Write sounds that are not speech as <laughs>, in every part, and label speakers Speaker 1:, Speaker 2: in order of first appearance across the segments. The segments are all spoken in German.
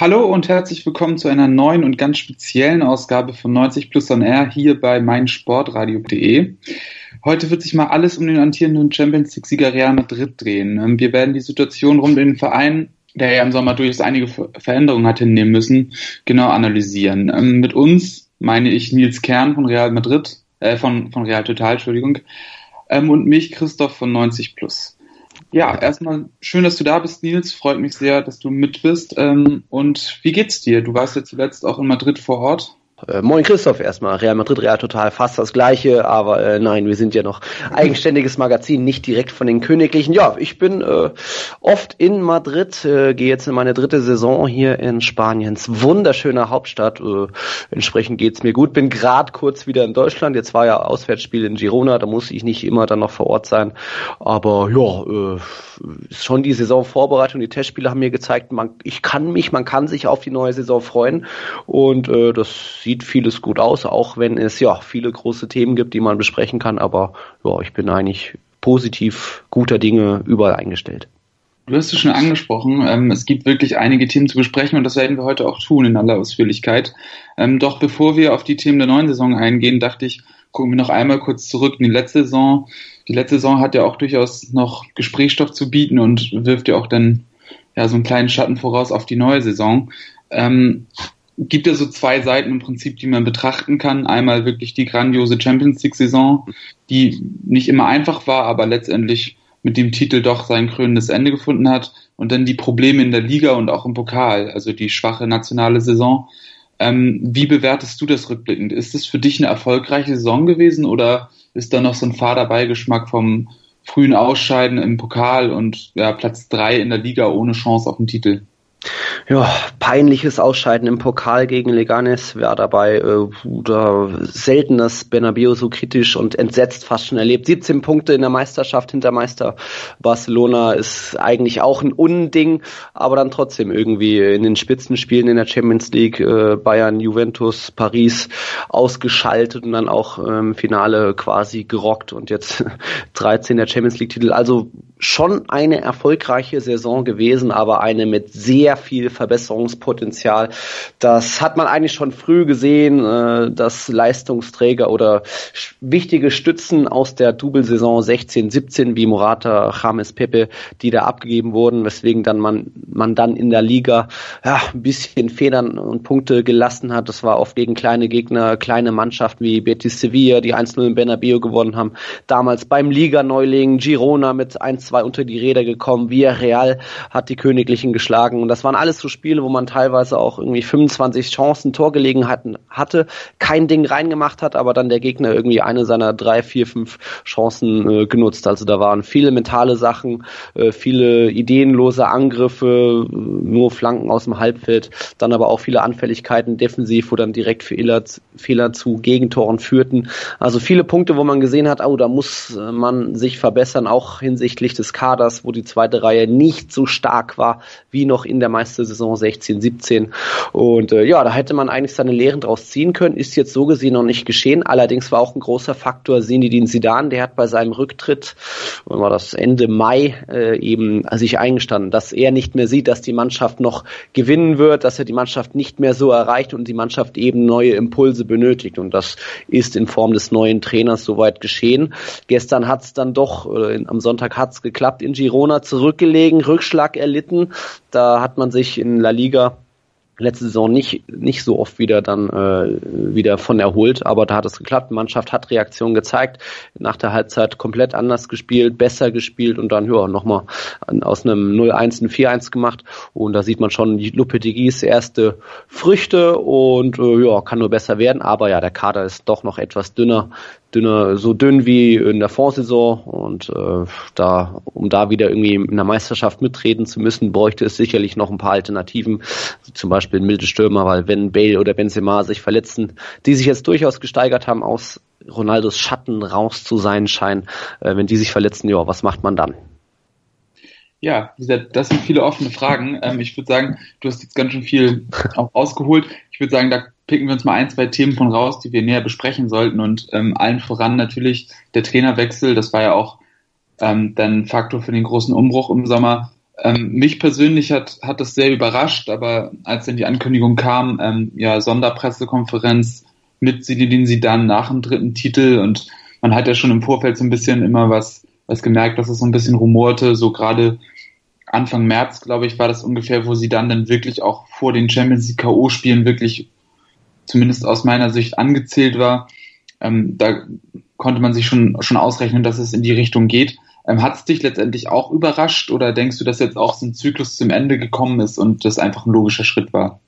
Speaker 1: Hallo und herzlich willkommen zu einer neuen und ganz speziellen Ausgabe von 90 Plus On Air hier bei meinsportradio.de. Heute wird sich mal alles um den amtierenden Champions League Sieger Real Madrid drehen. Ähm, wir werden die Situation rund um den Verein, der ja im Sommer durchaus einige Veränderungen hat hinnehmen müssen, genau analysieren. Ähm, mit uns meine ich Nils Kern von Real Madrid, äh, von, von Real Total, Entschuldigung, ähm, und mich Christoph von 90 Plus. Ja, erstmal schön, dass du da bist, Nils. Freut mich sehr, dass du mit bist. Ähm, und wie geht's dir? Du warst ja zuletzt auch in Madrid vor Ort.
Speaker 2: Äh, moin Christoph erstmal. Real Madrid, Real Total, fast das gleiche, aber äh, nein, wir sind ja noch eigenständiges Magazin, nicht direkt von den Königlichen. Ja, ich bin äh, oft in Madrid, äh, gehe jetzt in meine dritte Saison hier in Spaniens wunderschöner Hauptstadt. Äh, entsprechend geht's mir gut. Bin gerade kurz wieder in Deutschland. Jetzt war ja Auswärtsspiel in Girona, da muss ich nicht immer dann noch vor Ort sein. Aber ja, äh, schon die Saisonvorbereitung, die Testspiele haben mir gezeigt, man, ich kann mich, man kann sich auf die neue Saison freuen und äh, das sieht vieles gut aus, auch wenn es ja viele große Themen gibt, die man besprechen kann. Aber ja, ich bin eigentlich positiv guter Dinge überall eingestellt.
Speaker 1: Du hast es schon angesprochen, ähm, es gibt wirklich einige Themen zu besprechen und das werden wir heute auch tun in aller Ausführlichkeit. Ähm, doch bevor wir auf die Themen der neuen Saison eingehen, dachte ich, gucken wir noch einmal kurz zurück in die letzte Saison. Die letzte Saison hat ja auch durchaus noch Gesprächsstoff zu bieten und wirft ja auch dann ja so einen kleinen Schatten voraus auf die neue Saison. Ähm, gibt es so zwei Seiten im Prinzip, die man betrachten kann. Einmal wirklich die grandiose Champions League Saison, die nicht immer einfach war, aber letztendlich mit dem Titel doch sein krönendes Ende gefunden hat. Und dann die Probleme in der Liga und auch im Pokal, also die schwache nationale Saison. Ähm, wie bewertest du das rückblickend? Ist es für dich eine erfolgreiche Saison gewesen oder ist da noch so ein fader Beigeschmack vom frühen Ausscheiden im Pokal und ja, Platz drei in der Liga ohne Chance auf den Titel?
Speaker 2: Ja, peinliches Ausscheiden im Pokal gegen Leganes wäre dabei äh, selten das Bernabeu so kritisch und entsetzt fast schon erlebt. 17 Punkte in der Meisterschaft hinter Meister Barcelona ist eigentlich auch ein Unding, aber dann trotzdem irgendwie in den Spitzenspielen in der Champions League äh, Bayern, Juventus, Paris ausgeschaltet und dann auch im ähm, Finale quasi gerockt und jetzt <laughs> 13 der Champions League Titel. Also schon eine erfolgreiche Saison gewesen, aber eine mit sehr viel Verbesserungspotenzial. Das hat man eigentlich schon früh gesehen, äh, dass Leistungsträger oder wichtige Stützen aus der Double-Saison 16, 17 wie Morata, James Pepe, die da abgegeben wurden, weswegen dann man, man dann in der Liga ja, ein bisschen Federn und Punkte gelassen hat. Das war oft gegen kleine Gegner, kleine Mannschaften wie Betis Sevilla, die 1-0 in Bernabeu gewonnen haben. Damals beim Liga-Neuling Girona mit 1 zwei unter die Räder gekommen. Villarreal hat die Königlichen geschlagen. Und das waren alles so Spiele, wo man teilweise auch irgendwie 25 Chancen, Torgelegenheiten hatte, kein Ding reingemacht hat, aber dann der Gegner irgendwie eine seiner drei, vier, fünf Chancen äh, genutzt. Also da waren viele mentale Sachen, äh, viele ideenlose Angriffe, äh, nur Flanken aus dem Halbfeld, dann aber auch viele Anfälligkeiten defensiv, wo dann direkt Fehler, Fehler zu Gegentoren führten. Also viele Punkte, wo man gesehen hat, oh, da muss äh, man sich verbessern, auch hinsichtlich des Kaders, wo die zweite Reihe nicht so stark war wie noch in der Meistersaison 16, 17. Und äh, ja, da hätte man eigentlich seine Lehren draus ziehen können. Ist jetzt so gesehen noch nicht geschehen. Allerdings war auch ein großer Faktor Sinidin Sidan, der hat bei seinem Rücktritt, war das Ende Mai, äh, eben sich eingestanden, dass er nicht mehr sieht, dass die Mannschaft noch gewinnen wird, dass er die Mannschaft nicht mehr so erreicht und die Mannschaft eben neue Impulse benötigt. Und das ist in Form des neuen Trainers soweit geschehen. Gestern hat es dann doch, äh, am Sonntag hat es geklappt in Girona, zurückgelegen, Rückschlag erlitten. Da hat man sich in La Liga letzte Saison nicht, nicht so oft wieder dann äh, wieder von erholt, aber da hat es geklappt. Die Mannschaft hat Reaktion gezeigt, nach der Halbzeit komplett anders gespielt, besser gespielt und dann ja nochmal aus einem 0-1 ein 4-1 gemacht. Und da sieht man schon die Lopetegis erste Früchte und äh, ja, kann nur besser werden, aber ja, der Kader ist doch noch etwas dünner dünner, so dünn wie in der Vorsaison und äh, da, um da wieder irgendwie in der Meisterschaft mitreden zu müssen, bräuchte es sicherlich noch ein paar Alternativen, zum Beispiel milde Stürmer, weil wenn Bale oder Benzema sich verletzen, die sich jetzt durchaus gesteigert haben, aus Ronaldos Schatten raus zu sein scheinen, äh, wenn die sich verletzen, ja, was macht man dann?
Speaker 1: Ja, das sind viele offene Fragen. Ähm, ich würde sagen, du hast jetzt ganz schön viel auch ausgeholt. Ich würde sagen, da picken wir uns mal ein, zwei Themen von raus, die wir näher besprechen sollten und ähm, allen voran natürlich der Trainerwechsel. Das war ja auch ähm, dann Faktor für den großen Umbruch im Sommer. Ähm, mich persönlich hat, hat das sehr überrascht, aber als dann die Ankündigung kam, ähm, ja, Sonderpressekonferenz mit Zinedine Zidane nach dem dritten Titel und man hat ja schon im Vorfeld so ein bisschen immer was was gemerkt, dass es so ein bisschen rumorte, so gerade Anfang März, glaube ich, war das ungefähr, wo sie dann dann wirklich auch vor den Champions League K.O.-Spielen wirklich, zumindest aus meiner Sicht, angezählt war. Ähm, da konnte man sich schon, schon ausrechnen, dass es in die Richtung geht. Ähm, Hat es dich letztendlich auch überrascht oder denkst du, dass jetzt auch so ein Zyklus zum Ende gekommen ist und das einfach ein logischer Schritt war?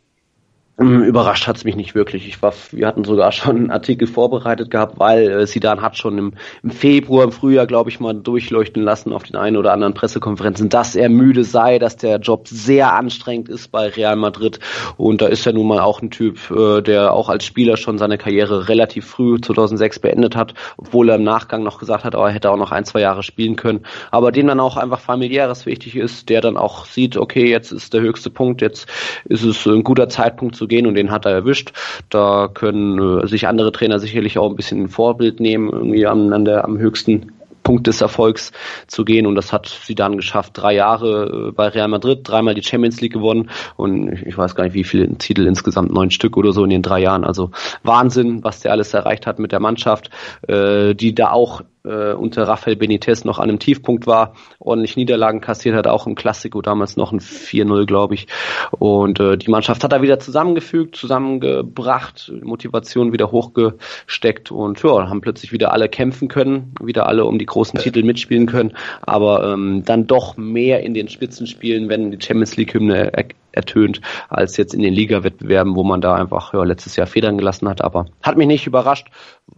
Speaker 2: Ähm, überrascht hat es mich nicht wirklich. Ich war, wir hatten sogar <laughs> schon einen Artikel vorbereitet gehabt, weil äh, Sidan hat schon im, im Februar, im Frühjahr, glaube ich, mal durchleuchten lassen auf den einen oder anderen Pressekonferenzen, dass er müde sei, dass der Job sehr anstrengend ist bei Real Madrid. Und da ist er nun mal auch ein Typ, äh, der auch als Spieler schon seine Karriere relativ früh 2006 beendet hat, obwohl er im Nachgang noch gesagt hat, oh, er hätte auch noch ein, zwei Jahre spielen können. Aber dem dann auch einfach familiäres wichtig ist, der dann auch sieht, okay, jetzt ist der höchste Punkt, jetzt ist es ein guter Zeitpunkt zu gehen und den hat er erwischt. Da können äh, sich andere Trainer sicherlich auch ein bisschen ein Vorbild nehmen, irgendwie an, an der, am höchsten Punkt des Erfolgs zu gehen und das hat sie dann geschafft. Drei Jahre äh, bei Real Madrid, dreimal die Champions League gewonnen und ich weiß gar nicht, wie viele Titel insgesamt, neun Stück oder so in den drei Jahren. Also Wahnsinn, was der alles erreicht hat mit der Mannschaft, äh, die da auch äh, unter Rafael Benitez noch an einem Tiefpunkt war, ordentlich Niederlagen kassiert hat, auch im Klassiko damals noch ein 4-0, glaube ich. Und äh, die Mannschaft hat er wieder zusammengefügt, zusammengebracht, Motivation wieder hochgesteckt und ja, haben plötzlich wieder alle kämpfen können, wieder alle um die großen Titel mitspielen können, aber ähm, dann doch mehr in den Spitzenspielen, wenn die Champions League-Hymne ertönt, als jetzt in den Liga-Wettbewerben, wo man da einfach ja, letztes Jahr Federn gelassen hat. Aber hat mich nicht überrascht.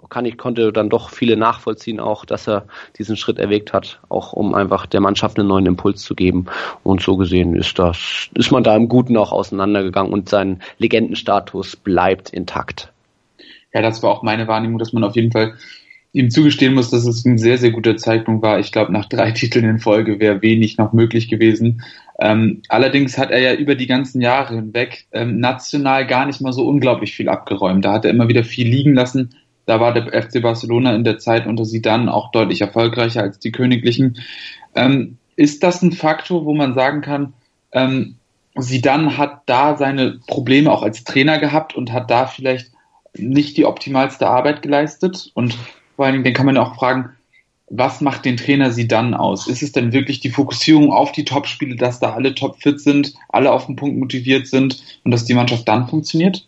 Speaker 2: Kann ich konnte dann doch viele nachvollziehen, auch dass er diesen Schritt erwägt hat, auch um einfach der Mannschaft einen neuen Impuls zu geben. Und so gesehen ist das, ist man da im Guten auch auseinandergegangen und sein Legendenstatus bleibt intakt.
Speaker 1: Ja, das war auch meine Wahrnehmung, dass man auf jeden Fall ihm zugestehen muss, dass es ein sehr, sehr guter Zeitpunkt war. Ich glaube, nach drei <laughs> Titeln in Folge wäre wenig noch möglich gewesen. Ähm, allerdings hat er ja über die ganzen Jahre hinweg ähm, national gar nicht mal so unglaublich viel abgeräumt. Da hat er immer wieder viel liegen lassen. Da war der FC Barcelona in der Zeit unter sie dann auch deutlich erfolgreicher als die Königlichen. Ähm, ist das ein Faktor, wo man sagen kann, ähm, Sidan hat da seine Probleme auch als Trainer gehabt und hat da vielleicht nicht die optimalste Arbeit geleistet? Und vor allen Dingen, kann man auch fragen, was macht den Trainer sie dann aus? Ist es denn wirklich die Fokussierung auf die Topspiele, dass da alle topfit sind, alle auf den Punkt motiviert sind und dass die Mannschaft dann funktioniert?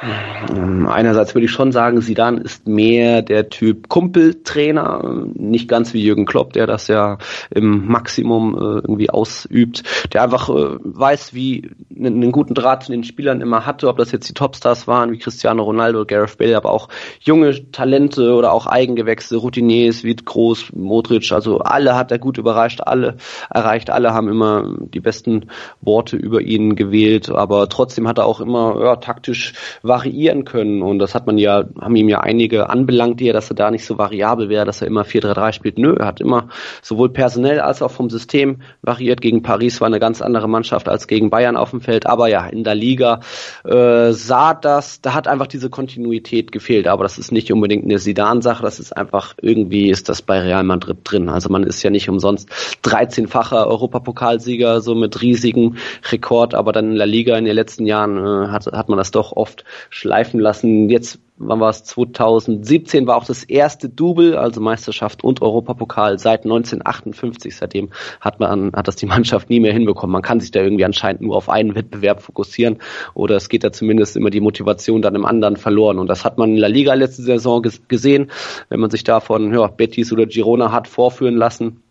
Speaker 2: Ähm, einerseits würde ich schon sagen, Sidan ist mehr der Typ Kumpeltrainer, nicht ganz wie Jürgen Klopp, der das ja im Maximum äh, irgendwie ausübt, der einfach äh, weiß, wie einen guten Draht zu den Spielern immer hatte, ob das jetzt die Topstars waren wie Cristiano Ronaldo, Gareth Bale, aber auch junge Talente oder auch Eigengewächse, Routiniers wie Groß, Modric, also alle hat er gut überrascht, alle erreicht, alle haben immer die besten Worte über ihn gewählt, aber trotzdem hat er auch immer ja, taktisch variieren können. Und das hat man ja, haben ihm ja einige anbelangt, die dass er da nicht so variabel wäre, dass er immer 4-3-3 spielt. Nö, er hat immer sowohl personell als auch vom System variiert. Gegen Paris war eine ganz andere Mannschaft als gegen Bayern auf dem Feld. Aber ja, in der Liga äh, sah das, da hat einfach diese Kontinuität gefehlt. Aber das ist nicht unbedingt eine Sidan-Sache, das ist einfach, irgendwie ist das bei Real Madrid drin. Also man ist ja nicht umsonst 13-facher Europapokalsieger, so mit riesigem Rekord, aber dann in der Liga in den letzten Jahren äh, hat, hat man das doch oft schleifen lassen. Jetzt, wann war es? 2017 war auch das erste Double, also Meisterschaft und Europapokal seit 1958. Seitdem hat man, hat das die Mannschaft nie mehr hinbekommen. Man kann sich da irgendwie anscheinend nur auf einen Wettbewerb fokussieren oder es geht da zumindest immer die Motivation dann im anderen verloren. Und das hat man in La Liga letzte Saison gesehen, wenn man sich davon, ja, Betis oder Girona hat vorführen lassen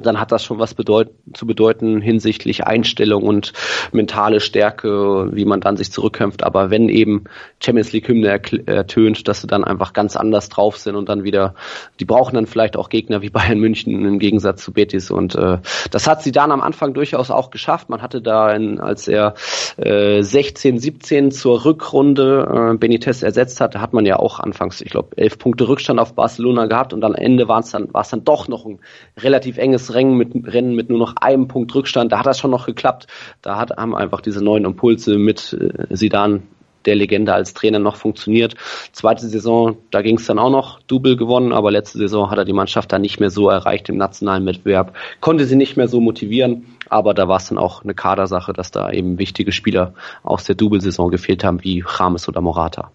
Speaker 2: dann hat das schon was bedeut zu bedeuten hinsichtlich Einstellung und mentale Stärke, wie man dann sich zurückkämpft. Aber wenn eben Champions League Hymne ertönt, dass sie dann einfach ganz anders drauf sind und dann wieder, die brauchen dann vielleicht auch Gegner wie <laughs> Bayern München im Gegensatz zu Betis. Und äh, das hat sie dann am Anfang durchaus auch geschafft. Man hatte da, in, als er äh, 16, 17 zur Rückrunde äh, Benitez ersetzt hat, hat man ja auch anfangs, ich glaube, elf Punkte Rückstand auf Barcelona gehabt und am Ende war es dann, war es dann doch noch ein relativ enges das Rennen mit, Rennen mit nur noch einem Punkt Rückstand, da hat das schon noch geklappt. Da hat, haben einfach diese neuen Impulse mit äh, Sidan der Legende als Trainer noch funktioniert. Zweite Saison, da ging es dann auch noch Double gewonnen, aber letzte Saison hat er die Mannschaft dann nicht mehr so erreicht im nationalen Wettbewerb, konnte sie nicht mehr so motivieren, aber da war es dann auch eine Kadersache, dass da eben wichtige Spieler aus der Double-Saison gefehlt haben, wie Rames oder Morata.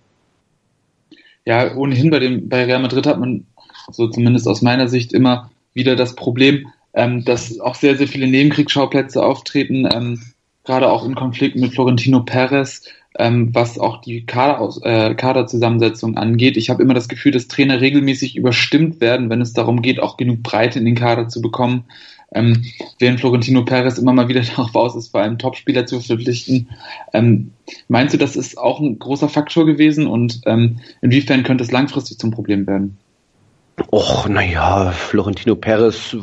Speaker 1: Ja, ohnehin bei dem bei Real Madrid hat man so zumindest aus meiner Sicht immer wieder das Problem, ähm, dass auch sehr, sehr viele Nebenkriegsschauplätze auftreten, ähm, gerade auch in Konflikten mit Florentino Perez, ähm, was auch die Kaderaus äh, Kaderzusammensetzung angeht. Ich habe immer das Gefühl, dass Trainer regelmäßig überstimmt werden, wenn es darum geht, auch genug Breite in den Kader zu bekommen. Ähm, während Florentino Perez immer mal wieder <laughs> darauf aus ist, vor allem Topspieler zu verpflichten. Ähm, meinst du, das ist auch ein großer Faktor gewesen und ähm, inwiefern könnte es langfristig zum Problem werden?
Speaker 2: Och, naja, Florentino Perez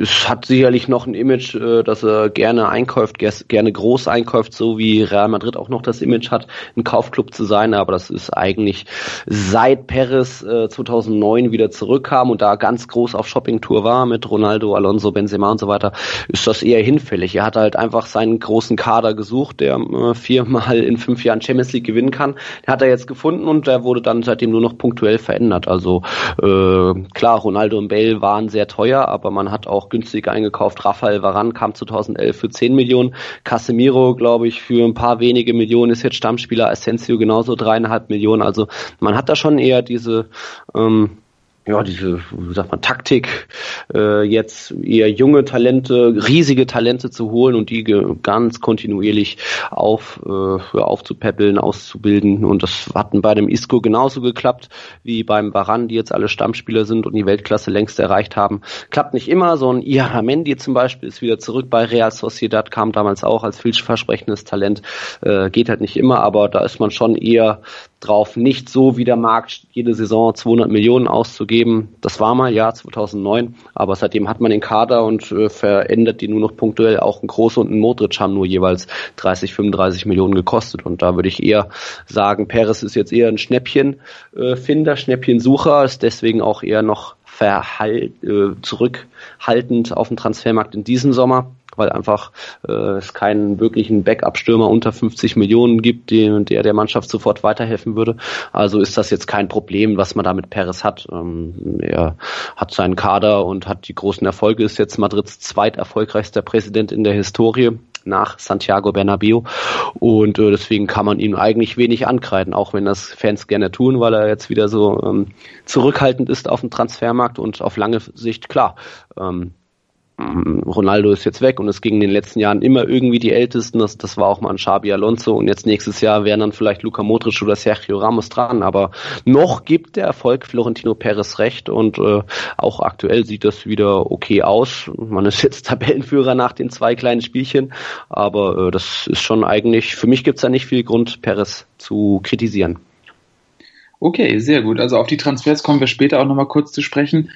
Speaker 2: es hat sicherlich noch ein Image, äh, dass er gerne einkauft, gerne groß einkauft, so wie Real Madrid auch noch das Image hat, ein Kaufclub zu sein. Aber das ist eigentlich seit Perez 2009 äh, wieder zurückkam und da ganz groß auf Shoppingtour war mit Ronaldo, Alonso, Benzema und so weiter, ist das eher hinfällig. Er hat halt einfach seinen großen Kader gesucht, der äh, viermal in fünf Jahren Champions League gewinnen kann. Den hat er jetzt gefunden und der wurde dann seitdem nur noch punktuell verändert. Also äh, äh, klar, Ronaldo und Bale waren sehr teuer, aber man hat auch günstig eingekauft. Rafael Varan kam 2011 für 10 Millionen. Casemiro, glaube ich, für ein paar wenige Millionen ist jetzt Stammspieler. Asensio genauso dreieinhalb Millionen. Also man hat da schon eher diese ähm, ja, diese, wie sagt man, Taktik, äh, jetzt eher junge Talente, riesige Talente zu holen und die ganz kontinuierlich auf, äh, aufzupäppeln, auszubilden. Und das hat bei dem Isco genauso geklappt wie beim Baran, die jetzt alle Stammspieler sind und die Weltklasse längst erreicht haben. Klappt nicht immer, so ein Iaramendi zum Beispiel ist wieder zurück bei Real Sociedad, kam damals auch als vielversprechendes Talent, äh, geht halt nicht immer, aber da ist man schon eher drauf, nicht so wie der Markt jede Saison 200 Millionen auszugeben. Das war mal, ja, 2009, aber seitdem hat man den Kader und äh, verändert die nur noch punktuell. Auch ein Große und ein Modric haben nur jeweils 30, 35 Millionen gekostet und da würde ich eher sagen, Perez ist jetzt eher ein Schnäppchenfinder, äh, Schnäppchensucher, ist deswegen auch eher noch verhalt, äh, zurückhaltend auf dem Transfermarkt in diesem Sommer weil einfach äh, es keinen wirklichen Backup-Stürmer unter 50 Millionen gibt, die, der der Mannschaft sofort weiterhelfen würde. Also ist das jetzt kein Problem, was man da mit Perez hat. Ähm, er hat seinen Kader und hat die großen Erfolge, ist jetzt Madrids zweiterfolgreichster Präsident in der Historie nach Santiago Bernabeu und äh, deswegen kann man ihm eigentlich wenig ankreiden, auch wenn das Fans gerne tun, weil er jetzt wieder so ähm, zurückhaltend ist auf dem Transfermarkt und auf lange Sicht klar. Ähm, Ronaldo ist jetzt weg und es ging in den letzten Jahren immer irgendwie die Ältesten. Das, das war auch mal ein Xabi Alonso und jetzt nächstes Jahr wären dann vielleicht Luca Modric oder Sergio Ramos dran. Aber noch gibt der Erfolg Florentino Perez recht und äh, auch aktuell sieht das wieder okay aus. Man ist jetzt <laughs> Tabellenführer nach den zwei kleinen Spielchen, aber äh, das ist schon eigentlich, für mich gibt es da nicht viel Grund, Perez zu kritisieren.
Speaker 1: Okay, sehr gut. Also auf die Transfers kommen wir später auch nochmal kurz zu sprechen.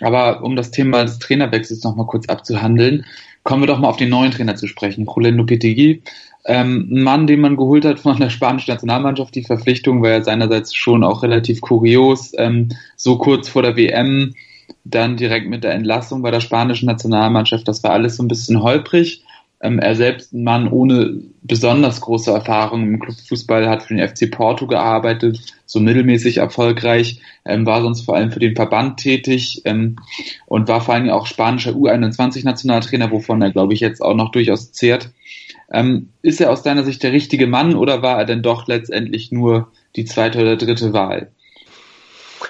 Speaker 1: Aber um das Thema des Trainerwechsels nochmal kurz abzuhandeln, kommen wir doch mal auf den neuen Trainer zu sprechen, Julen Lopetegui. Ähm, ein Mann, den man geholt hat von der spanischen Nationalmannschaft. Die Verpflichtung war ja seinerseits schon auch relativ kurios. Ähm, so kurz vor der WM, dann direkt mit der Entlassung bei der spanischen Nationalmannschaft. Das war alles so ein bisschen holprig. Ähm, er selbst ein Mann ohne besonders große Erfahrung im Clubfußball, hat für den FC Porto gearbeitet, so mittelmäßig erfolgreich, ähm, war sonst vor allem für den Verband tätig ähm, und war vor allem auch spanischer U21-Nationaltrainer, wovon er, glaube ich, jetzt auch noch durchaus zehrt. Ähm, ist er aus deiner Sicht der richtige Mann oder war er denn doch letztendlich nur die zweite oder dritte Wahl?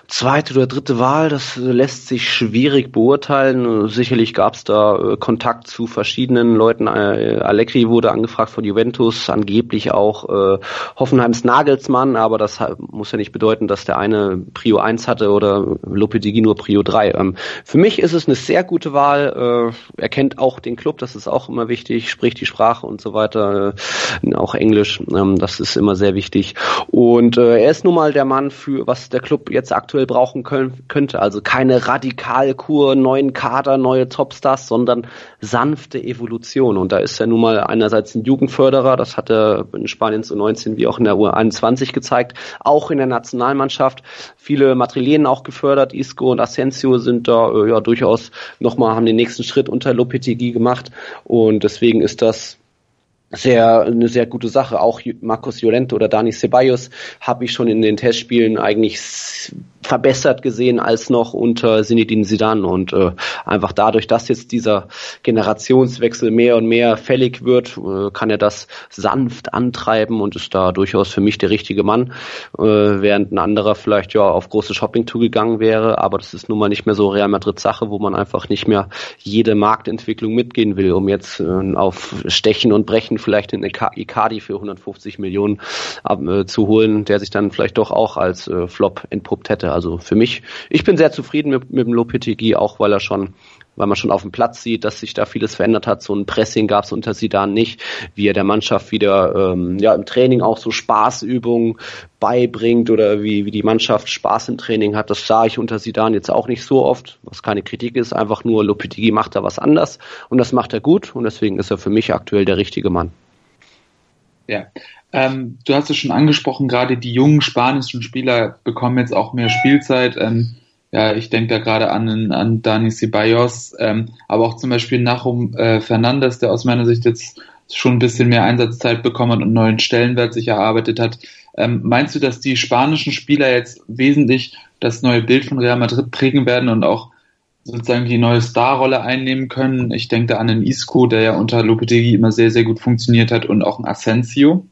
Speaker 2: Zweite oder dritte Wahl, das lässt sich schwierig beurteilen. Sicherlich gab es da äh, Kontakt zu verschiedenen Leuten. Äh, Allegri wurde angefragt von Juventus, angeblich auch äh, Hoffenheims Nagelsmann, aber das muss ja nicht bedeuten, dass der eine Prio 1 hatte oder Lopetegui nur Prio 3. Ähm, für mich ist es eine sehr gute Wahl. Äh, er kennt auch den Club, das ist auch immer wichtig, spricht die Sprache und so weiter, äh, auch Englisch, ähm, das ist immer sehr wichtig. Und äh, er ist nun mal der Mann für, was der Club jetzt aktuell brauchen können, könnte. Also keine Radikalkur, neuen Kader, neue Topstars, sondern sanfte Evolution. Und da ist er nun mal einerseits ein Jugendförderer, das hat er in Spanien zu 19 wie auch in der U21 gezeigt, auch in der Nationalmannschaft. Viele Matrilenen auch gefördert, Isco und Asensio sind da äh, ja durchaus nochmal, haben den nächsten Schritt unter Lopetegui gemacht. Und deswegen ist das sehr eine sehr gute Sache. Auch Marcos Llorente oder Dani Ceballos habe ich schon in den Testspielen eigentlich verbessert gesehen als noch unter Zinedine Zidane. Und äh, einfach dadurch, dass jetzt dieser Generationswechsel mehr und mehr fällig wird, äh, kann er das sanft antreiben und ist da durchaus für mich der richtige Mann, äh, während ein anderer vielleicht ja auf große Shoppingtour gegangen wäre, aber das ist nun mal nicht mehr so Real Madrid Sache, wo man einfach nicht mehr jede Marktentwicklung mitgehen will, um jetzt äh, auf Stechen und Brechen vielleicht in Icardi für 150 Millionen äh, zu holen, der sich dann vielleicht doch auch als äh, Flop entpuppt hätte. Also für mich, ich bin sehr zufrieden mit, mit dem Lopetegui, auch weil er schon weil man schon auf dem Platz sieht, dass sich da vieles verändert hat. So ein Pressing gab es unter Sidan nicht, wie er der Mannschaft wieder ähm, ja im Training auch so Spaßübungen beibringt oder wie, wie die Mannschaft Spaß im Training hat. Das sah ich unter Sidan jetzt auch nicht so oft, was keine Kritik ist, einfach nur Lopetegui macht da was anders und das macht er gut und deswegen ist er für mich aktuell der richtige Mann.
Speaker 1: Ja, ähm, du hast es schon angesprochen, gerade die jungen spanischen Spieler bekommen jetzt auch mehr Spielzeit. Ähm, ja, ich denke da gerade an, an Dani Ceballos, ähm, aber auch zum Beispiel Nachum äh, Fernandes, der aus meiner Sicht jetzt schon ein bisschen mehr Einsatzzeit bekommen hat und neuen Stellenwert sich erarbeitet hat. Ähm, meinst du, dass die spanischen Spieler jetzt wesentlich das neue Bild von Real Madrid prägen werden und auch sozusagen die neue Starrolle einnehmen können? Ich denke da an den Isco, der ja unter Lopetegui immer sehr, sehr gut funktioniert hat und auch ein Asensio.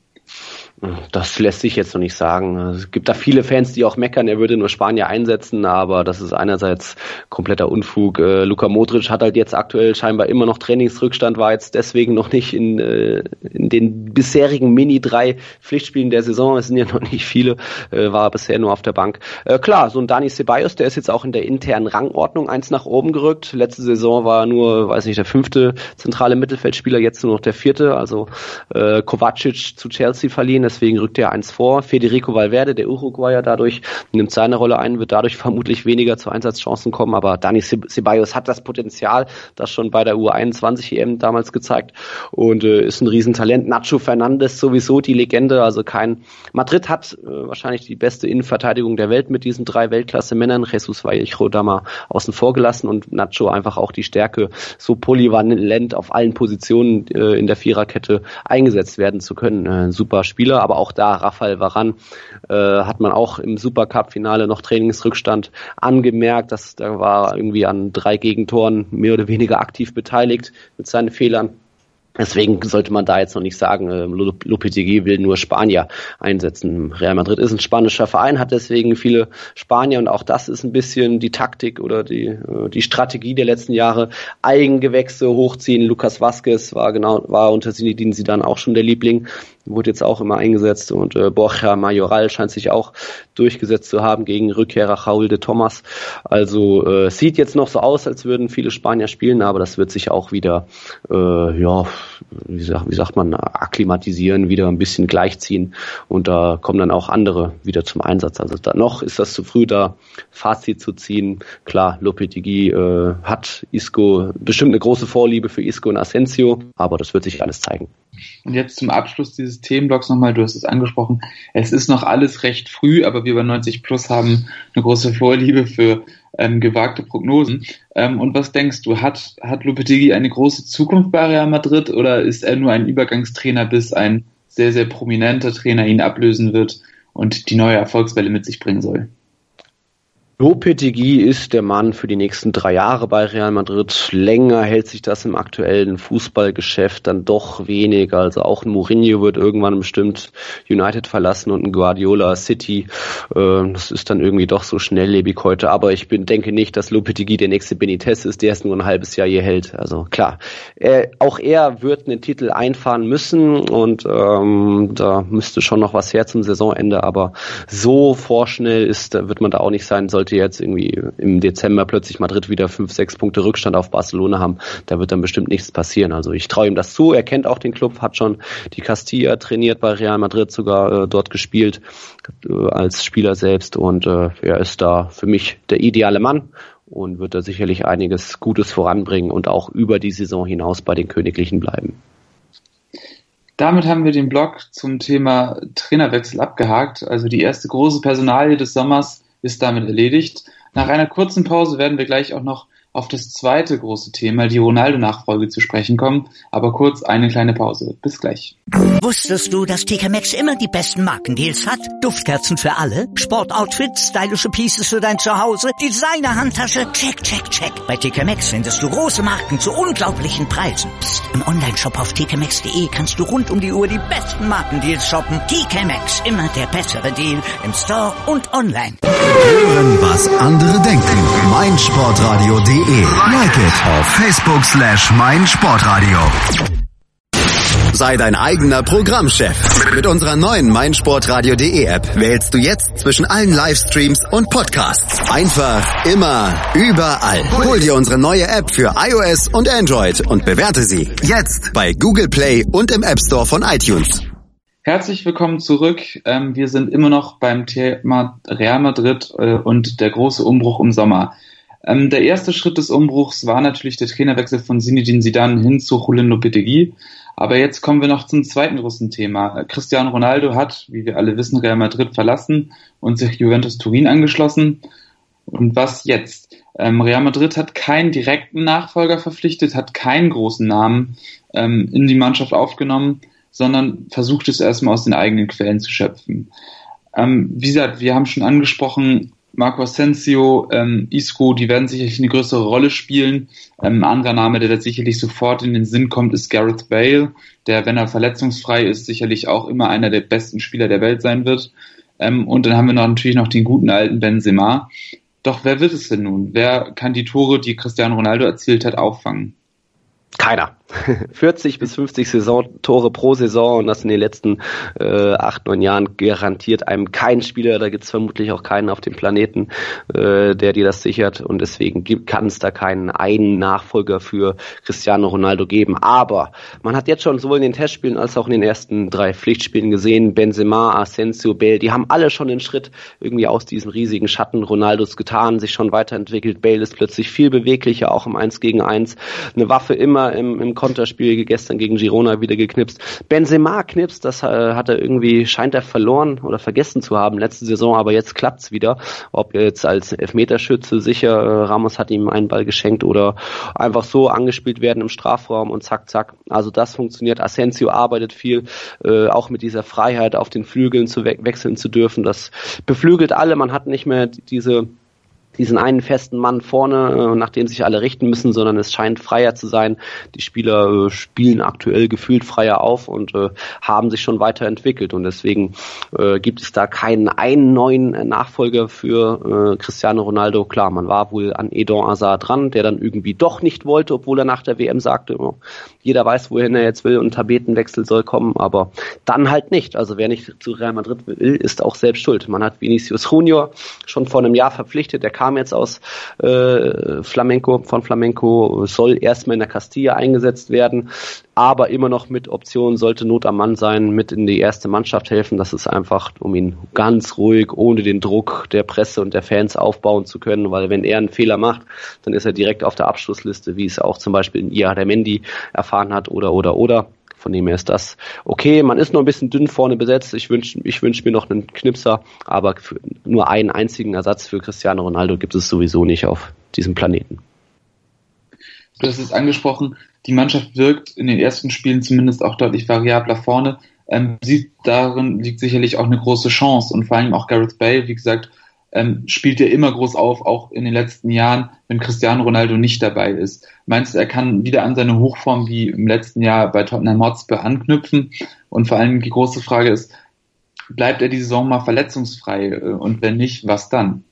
Speaker 2: Das lässt sich jetzt noch nicht sagen. Es gibt da viele Fans, die auch meckern, er würde nur Spanier einsetzen, aber das ist einerseits kompletter Unfug. Äh, Luka Modric hat halt jetzt aktuell scheinbar immer noch Trainingsrückstand, war jetzt deswegen noch nicht in, äh, in den bisherigen Mini drei Pflichtspielen der Saison, es sind ja noch nicht viele, äh, war bisher nur auf der Bank. Äh, klar, so ein Dani Ceballos, der ist jetzt auch in der internen Rangordnung eins nach oben gerückt. Letzte Saison war er nur, weiß nicht, der fünfte zentrale Mittelfeldspieler, jetzt nur noch der vierte, also äh, Kovacic zu Chelsea verliehen deswegen rückt er eins vor. Federico Valverde, der Uruguayer, dadurch nimmt seine Rolle ein, wird dadurch vermutlich weniger zu Einsatzchancen kommen, aber Dani Ceballos hat das Potenzial, das schon bei der U21 EM damals gezeigt und äh, ist ein Riesentalent. Nacho Fernandes sowieso die Legende, also kein Madrid hat äh, wahrscheinlich die beste Innenverteidigung der Welt mit diesen drei Weltklasse-Männern. Jesus Vallejo da mal außen vor gelassen und Nacho einfach auch die Stärke, so polyvalent auf allen Positionen äh, in der Viererkette eingesetzt werden zu können. Äh, super Spieler Aber auch da Rafael Varan äh, hat man auch im Supercup-Finale noch Trainingsrückstand angemerkt, dass da war irgendwie an drei Gegentoren mehr oder weniger aktiv beteiligt mit seinen Fehlern. Deswegen sollte man da jetzt noch nicht sagen, äh, Lopetegui will nur Spanier einsetzen. Real Madrid ist ein spanischer Verein, hat deswegen viele Spanier und auch das ist ein bisschen die Taktik oder die, äh, die Strategie der letzten Jahre. Eigengewächse hochziehen. Lucas Vazquez war genau, war unter Zinedine Zidane auch schon der Liebling wurde jetzt auch immer eingesetzt und äh, Borja Majoral scheint sich auch durchgesetzt zu haben gegen Rückkehrer Raúl de Thomas. Also äh, sieht jetzt noch so aus, als würden viele Spanier spielen, aber das wird sich auch wieder, äh, ja, wie, sagt, wie sagt man, akklimatisieren, wieder ein bisschen gleichziehen und da kommen dann auch andere wieder zum Einsatz. Also da noch ist das zu früh, da Fazit zu ziehen. Klar, Lopetegui äh, hat Isco bestimmt eine große Vorliebe für Isco und Asensio, aber das wird sich alles zeigen.
Speaker 1: Und jetzt zum Abschluss dieses Themenblocks nochmal, du hast es angesprochen, es ist noch alles recht früh, aber wir bei 90 Plus haben eine große Vorliebe für ähm, gewagte Prognosen. Ähm, und was denkst du, hat, hat Lopetegui eine große Zukunft bei Real Madrid oder ist er nur ein Übergangstrainer, bis ein sehr, sehr prominenter Trainer ihn ablösen wird und die neue Erfolgswelle mit sich bringen soll?
Speaker 2: Lopetegui ist der Mann für die nächsten drei Jahre bei Real Madrid. Länger hält sich das im aktuellen Fußballgeschäft dann doch weniger. Also auch ein Mourinho wird irgendwann bestimmt United verlassen und ein Guardiola City. Äh, das ist dann irgendwie doch so schnelllebig heute. Aber ich bin, denke nicht, dass Lopetegui der nächste Benitez ist, der es nur ein halbes Jahr hier hält. Also klar, auch er wird einen Titel einfahren müssen und ähm, da müsste schon noch was her zum Saisonende. Aber so vorschnell ist, wird man da auch nicht sein. Sollte jetzt irgendwie im Dezember plötzlich Madrid wieder fünf, sechs Punkte Rückstand auf Barcelona haben, da wird dann bestimmt nichts passieren. Also ich traue ihm das zu. Er kennt auch den Club, hat schon die Castilla trainiert bei Real Madrid, sogar äh, dort gespielt äh, als Spieler selbst und äh, er ist da für mich der ideale Mann und wird da sicherlich einiges Gutes voranbringen und auch über die Saison hinaus bei den Königlichen bleiben.
Speaker 1: Damit haben wir den Blog zum Thema Trainerwechsel abgehakt. Also die erste große Personalie des Sommers ist damit erledigt. Nach einer kurzen Pause werden wir gleich auch noch auf das zweite große Thema, die Ronaldo-Nachfolge, zu sprechen kommen. Aber kurz eine kleine Pause. Bis gleich.
Speaker 3: Wusstest du, dass TK Maxx immer die besten Markendeals hat? Duftkerzen für alle, Sportoutfits, stylische Pieces für dein Zuhause, Designer-Handtasche, check, check, check. Bei TK Maxx findest du große Marken zu unglaublichen Preisen. Psst. im Onlineshop auf tkmaxx.de kannst du rund um die Uhr die besten Markendeals shoppen. TK Maxx, immer der bessere Deal im Store und online.
Speaker 4: Hören, was andere denken. meinsportradio.de Like it auf Facebook slash meinsportradio. Sei dein eigener Programmchef. Mit unserer neuen meinsportradio.de App wählst du jetzt zwischen allen Livestreams und Podcasts. Einfach, immer, überall. Hol dir unsere neue App für iOS und Android und bewerte sie jetzt bei Google Play und im App Store von iTunes.
Speaker 1: Herzlich willkommen zurück. Ähm, wir sind immer noch beim Thema Real Madrid äh, und der große Umbruch im Sommer. Ähm, der erste Schritt des Umbruchs war natürlich der Trainerwechsel von Zinedine Zidane hin zu Julen Lopetegui. Aber jetzt kommen wir noch zum zweiten großen Thema. Cristiano Ronaldo hat, wie wir alle wissen, Real Madrid verlassen und sich Juventus Turin angeschlossen. Und was jetzt? Ähm, Real Madrid hat keinen direkten Nachfolger verpflichtet, hat keinen großen Namen ähm, in die Mannschaft aufgenommen, sondern versucht es erstmal aus den eigenen Quellen zu schöpfen. Ähm, wie gesagt, wir haben schon angesprochen, Marco Asensio, ähm, Isco, die werden sicherlich eine größere Rolle spielen. Ähm, ein anderer Name, der da sicherlich sofort in den Sinn kommt, ist Gareth Bale, der, wenn er verletzungsfrei ist, sicherlich auch immer einer der besten Spieler der Welt sein wird. Ähm, und dann haben wir noch, natürlich noch den guten alten Benzema. Doch wer wird es denn nun? Wer kann die Tore, die Cristiano Ronaldo erzielt hat, auffangen?
Speaker 2: Keiner. <laughs> 40 bis 50 Saison, Tore pro Saison und das in den letzten äh, acht, neun Jahren garantiert einem kein Spieler, da gibt es vermutlich auch keinen auf dem Planeten, äh, der dir das sichert und deswegen kann es da keinen einen Nachfolger für Cristiano Ronaldo geben. Aber man hat jetzt schon sowohl in den Testspielen als auch in den ersten drei Pflichtspielen gesehen, Benzema, Asensio, Bale, die haben alle schon den Schritt irgendwie aus diesem riesigen Schatten Ronaldos getan, sich schon weiterentwickelt. Bale ist plötzlich viel beweglicher, auch im 1 gegen 1, eine Waffe immer im, im Konterspiel gestern gegen Girona wieder geknipst. Benzema knipst, das äh, hat er irgendwie, scheint er verloren oder vergessen zu haben letzte Saison, aber jetzt klappt's wieder. Ob jetzt als Elfmeterschütze sicher, äh, Ramos hat ihm einen Ball geschenkt oder einfach so angespielt werden im Strafraum und zack, zack. Also das funktioniert. Asensio arbeitet viel, äh, auch mit dieser Freiheit auf den Flügeln zu we wechseln zu dürfen. Das beflügelt alle. Man hat nicht mehr diese diesen einen festen Mann vorne, äh, nach dem sich alle richten müssen, sondern es scheint freier zu sein. Die Spieler äh, spielen aktuell gefühlt freier auf und äh, haben sich schon weiterentwickelt und deswegen gibt es da keinen einen neuen Nachfolger für Cristiano Ronaldo. Klar, man war wohl an Edon Hazard dran, der dann irgendwie doch nicht wollte, obwohl er nach der WM sagte, oh, jeder weiß, wohin er jetzt will und Tapetenwechsel soll kommen, aber dann halt nicht. Also wer nicht zu Real Madrid will, ist auch selbst schuld. Man hat Vinicius Junior schon vor einem Jahr verpflichtet, der kam kam jetzt aus äh, Flamenco, von Flamenco, soll erstmal in der Castilla eingesetzt werden, aber immer noch mit Option, sollte Not am Mann sein, mit in die erste Mannschaft helfen. Das ist einfach, um ihn ganz ruhig, ohne den Druck der Presse und der Fans aufbauen zu können, weil wenn er einen Fehler macht, dann ist er direkt auf der Abschlussliste, wie es auch zum Beispiel in Ia Mendy erfahren hat oder oder oder. Von dem her ist das okay. Man ist noch ein bisschen dünn vorne besetzt. Ich wünsche ich wünsch mir noch einen Knipser, aber nur einen einzigen Ersatz für Cristiano Ronaldo gibt es sowieso nicht auf diesem Planeten.
Speaker 1: Du hast es angesprochen, die Mannschaft wirkt in den ersten Spielen zumindest auch deutlich variabler vorne. Ähm, sieht darin liegt sicherlich auch eine große Chance und vor allem auch Gareth Bale, wie gesagt, ähm, spielt er immer groß auf, auch in den letzten Jahren, wenn Cristiano Ronaldo nicht dabei ist. Meinst du, er kann wieder an seine Hochform wie im letzten Jahr bei Tottenham Hotspur anknüpfen? Und vor allem die große Frage ist, bleibt er die Saison mal verletzungsfrei äh, und wenn nicht, was dann?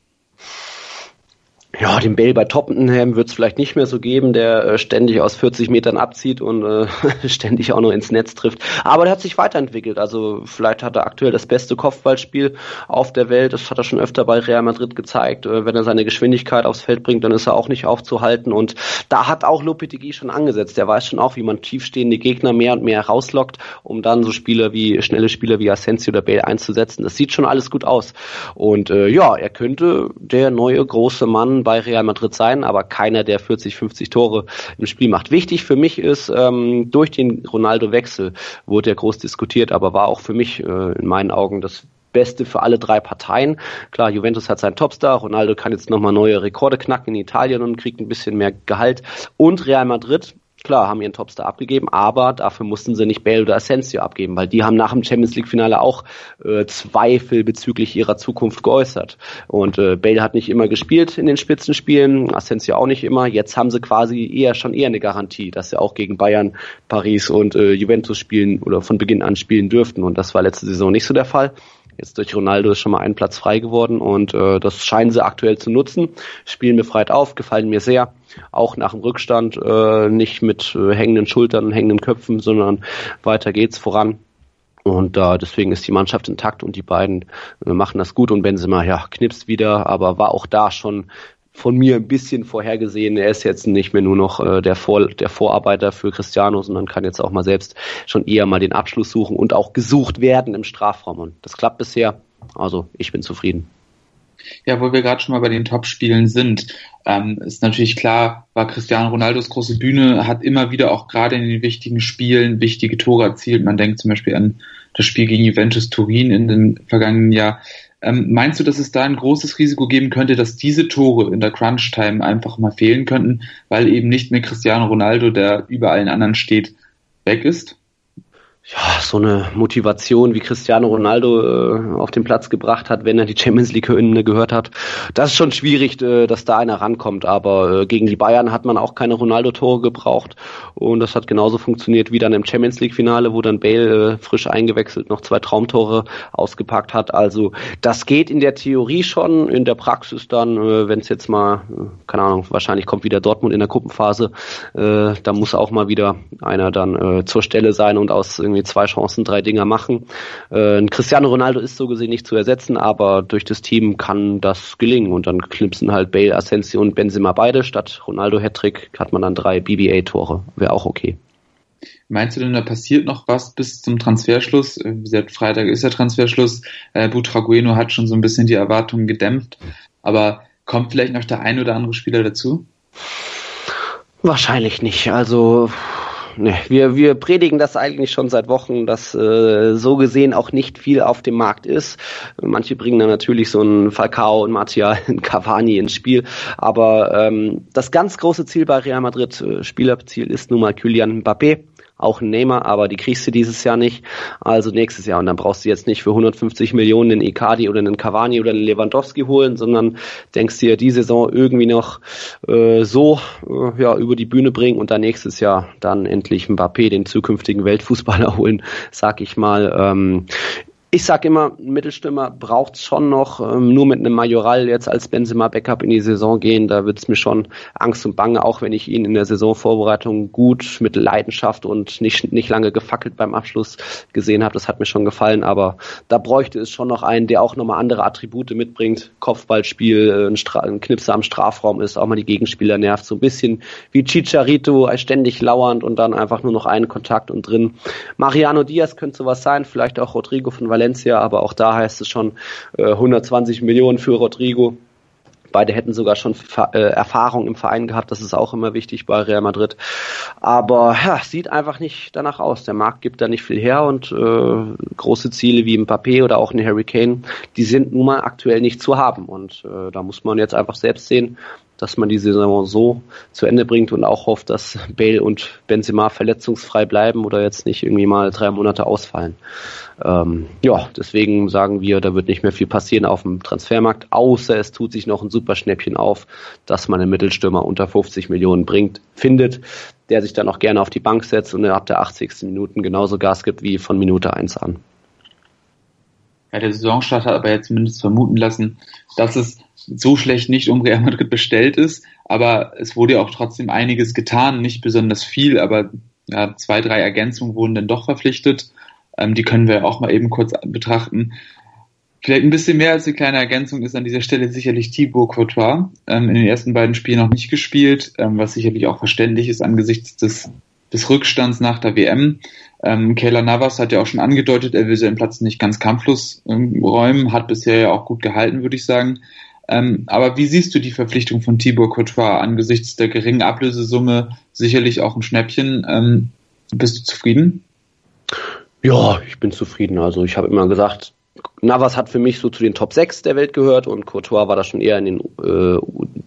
Speaker 2: Ja, den Bale bei Tottenham wird es vielleicht nicht mehr so geben, der äh, ständig aus 40 Metern abzieht und äh, <laughs> ständig auch noch ins Netz trifft. Aber der hat sich weiterentwickelt. Also vielleicht hat er aktuell das beste Kopfballspiel auf der Welt. Das hat er schon öfter bei Real Madrid gezeigt. Äh, wenn er seine Geschwindigkeit aufs Feld bringt, dann ist er auch nicht aufzuhalten. Und da hat auch Lopetegui schon angesetzt. Der weiß schon auch, wie man tiefstehende Gegner mehr und mehr rauslockt, um dann so Spieler wie schnelle Spieler wie Asensio oder Bale einzusetzen. Das sieht schon alles gut aus. Und äh, ja, er könnte der neue große Mann bei Real Madrid sein, aber keiner, der 40, 50 Tore im Spiel macht. Wichtig für mich ist, ähm, durch den Ronaldo-Wechsel wurde ja groß diskutiert, aber war auch für mich äh, in meinen Augen das Beste für alle drei Parteien. Klar, Juventus hat seinen Topstar, Ronaldo kann jetzt nochmal neue Rekorde knacken in Italien und kriegt ein bisschen mehr Gehalt. Und Real Madrid klar, haben ihren Topstar abgegeben, aber dafür mussten sie nicht Bale oder Asensio abgeben, weil die haben nach dem Champions League Finale auch äh, Zweifel bezüglich ihrer Zukunft geäußert. Und äh, Bale hat nicht immer gespielt in den Spitzenspielen, Asensio auch nicht immer. Jetzt haben sie quasi eher schon eher eine Garantie, dass sie auch gegen Bayern, Paris und äh, Juventus spielen oder von Beginn an spielen dürften. Und das war letzte Saison nicht so der Fall. Jetzt durch Ronaldo ist schon mal ein Platz frei geworden und äh, das scheinen sie aktuell zu nutzen. Spielen befreit auf, gefallen mir sehr. Auch nach dem Rückstand äh, nicht mit äh, hängenden Schultern und hängenden Köpfen, sondern weiter geht's voran. Und äh, deswegen ist die Mannschaft intakt und die beiden äh, machen das gut und Benzema ja knipst wieder, aber war auch da schon von mir ein bisschen vorhergesehen. Er ist jetzt nicht mehr nur noch äh, der, Vor der Vorarbeiter für Cristiano, sondern kann jetzt auch mal selbst schon eher mal den Abschluss suchen und auch gesucht werden im Strafraum. Und das klappt bisher. Also ich bin zufrieden.
Speaker 1: Ja, wo wir gerade schon mal bei den Top-Spielen sind, ähm, ist natürlich klar, war Cristiano Ronaldos große Bühne, hat immer wieder auch gerade in den wichtigen Spielen wichtige Tore erzielt. Man denkt zum Beispiel an das Spiel gegen Juventus Turin in dem vergangenen Jahr. Ähm, meinst du, dass es da ein großes Risiko geben könnte, dass diese Tore in der Crunch-Time einfach mal fehlen könnten, weil eben nicht mehr Cristiano Ronaldo, der über allen anderen steht, weg ist?
Speaker 2: Ja, so eine Motivation, wie Cristiano Ronaldo äh, auf den Platz gebracht hat, wenn er die Champions League Hymne gehört hat. Das ist schon schwierig, äh, dass da einer rankommt. Aber äh, gegen die Bayern hat man auch keine Ronaldo-Tore gebraucht. Und das hat genauso funktioniert wie dann im Champions League-Finale, wo dann Bale äh, frisch eingewechselt noch zwei Traumtore ausgepackt hat. Also das geht in der Theorie schon, in der Praxis dann, äh, wenn es jetzt mal, äh, keine Ahnung, wahrscheinlich kommt wieder Dortmund in der Gruppenphase, äh, da muss auch mal wieder einer dann äh, zur Stelle sein und aus irgendwie zwei Chancen, drei Dinger machen. Äh, Cristiano Ronaldo ist so gesehen nicht zu ersetzen, aber durch das Team kann das gelingen und dann knipsen halt Bale, Asensio und Benzema beide. Statt Ronaldo Hattrick hat man dann drei BBA-Tore. Wäre auch okay.
Speaker 1: Meinst du denn, da passiert noch was bis zum Transferschluss? Wie gesagt, Freitag ist der Transferschluss. Äh, Butragueno hat schon so ein bisschen die Erwartungen gedämpft. Aber kommt vielleicht noch der ein oder andere Spieler dazu?
Speaker 2: Wahrscheinlich nicht. Also nee, wir, wir predigen das eigentlich schon seit Wochen, dass äh, so gesehen auch nicht viel auf dem Markt ist. Manche bringen dann natürlich so einen Falcao und Martial, <laughs> einen Cavani ins Spiel, aber ähm, das ganz große Ziel bei Real Madrid, äh, Spielerziel ist nun mal Kylian Mbappé auch ein Neymar, aber die kriegst du dieses Jahr nicht. Also nächstes Jahr. Und dann brauchst du jetzt nicht für 150 Millionen einen Icardi oder einen Cavani oder einen Lewandowski holen, sondern denkst dir die Saison irgendwie noch äh, so äh, ja, über die Bühne bringen und dann nächstes Jahr dann endlich Mbappé, den zukünftigen Weltfußballer <laughs> holen, sag ich mal. Ähm, ich sag immer, ein Mittelstürmer braucht's schon noch. Ähm, nur mit einem Majoral jetzt als Benzema-Backup in die Saison gehen, da wird's mir schon Angst und Bange, auch wenn ich ihn in der Saisonvorbereitung gut mit Leidenschaft und nicht, nicht lange gefackelt beim Abschluss gesehen habe. Das hat mir schon gefallen, aber da bräuchte es schon noch einen, der auch nochmal andere Attribute mitbringt. Kopfballspiel, äh, ein, Stra ein Knipse am Strafraum ist, auch mal die Gegenspieler nervt. So ein bisschen wie Chicharito, ständig lauernd und dann einfach nur noch einen Kontakt und drin. Mariano Diaz könnte sowas sein, vielleicht auch Rodrigo von Valencia Valencia, aber auch da heißt es schon äh, 120 Millionen für Rodrigo. Beide hätten sogar schon äh, Erfahrung im Verein gehabt, das ist auch immer wichtig bei Real Madrid. Aber ja, sieht einfach nicht danach aus. Der Markt gibt da nicht viel her und äh, große Ziele wie Mbappé oder auch ein Harry Kane, die sind nun mal aktuell nicht zu haben. Und äh, da muss man jetzt einfach selbst sehen, dass man die Saison so zu Ende bringt und auch hofft, dass Bale und Benzema verletzungsfrei bleiben oder jetzt nicht irgendwie mal drei Monate ausfallen. Ähm, ja, deswegen sagen wir, da wird nicht mehr viel passieren auf dem Transfermarkt, außer es tut sich noch ein super Schnäppchen auf, dass man einen Mittelstürmer unter 50 Millionen bringt, findet, der sich dann auch gerne auf die Bank setzt und ab der 80. Minuten genauso Gas gibt wie von Minute 1 an.
Speaker 1: Ja, der Saisonstart hat aber ja zumindest vermuten lassen, dass es so schlecht nicht um Real Madrid bestellt ist. Aber es wurde ja auch trotzdem einiges getan, nicht besonders viel, aber ja, zwei, drei Ergänzungen wurden dann doch verpflichtet. Ähm, die können wir auch mal eben kurz betrachten. Vielleicht ein bisschen mehr als eine kleine Ergänzung ist an dieser Stelle sicherlich Thibaut Courtois. Ähm, in den ersten beiden Spielen noch nicht gespielt, ähm, was sicherlich auch verständlich ist angesichts des, des Rückstands nach der WM. Ähm, Kayla Navas hat ja auch schon angedeutet, er will seinen Platz nicht ganz kampflos ähm, räumen, hat bisher ja auch gut gehalten, würde ich sagen. Ähm, aber wie siehst du die Verpflichtung von Thibaut Courtois angesichts der geringen Ablösesumme? Sicherlich auch ein Schnäppchen. Ähm, bist du zufrieden?
Speaker 2: Ja, ich bin zufrieden. Also ich habe immer gesagt, Navas hat für mich so zu den Top 6 der Welt gehört und Courtois war da schon eher in den äh,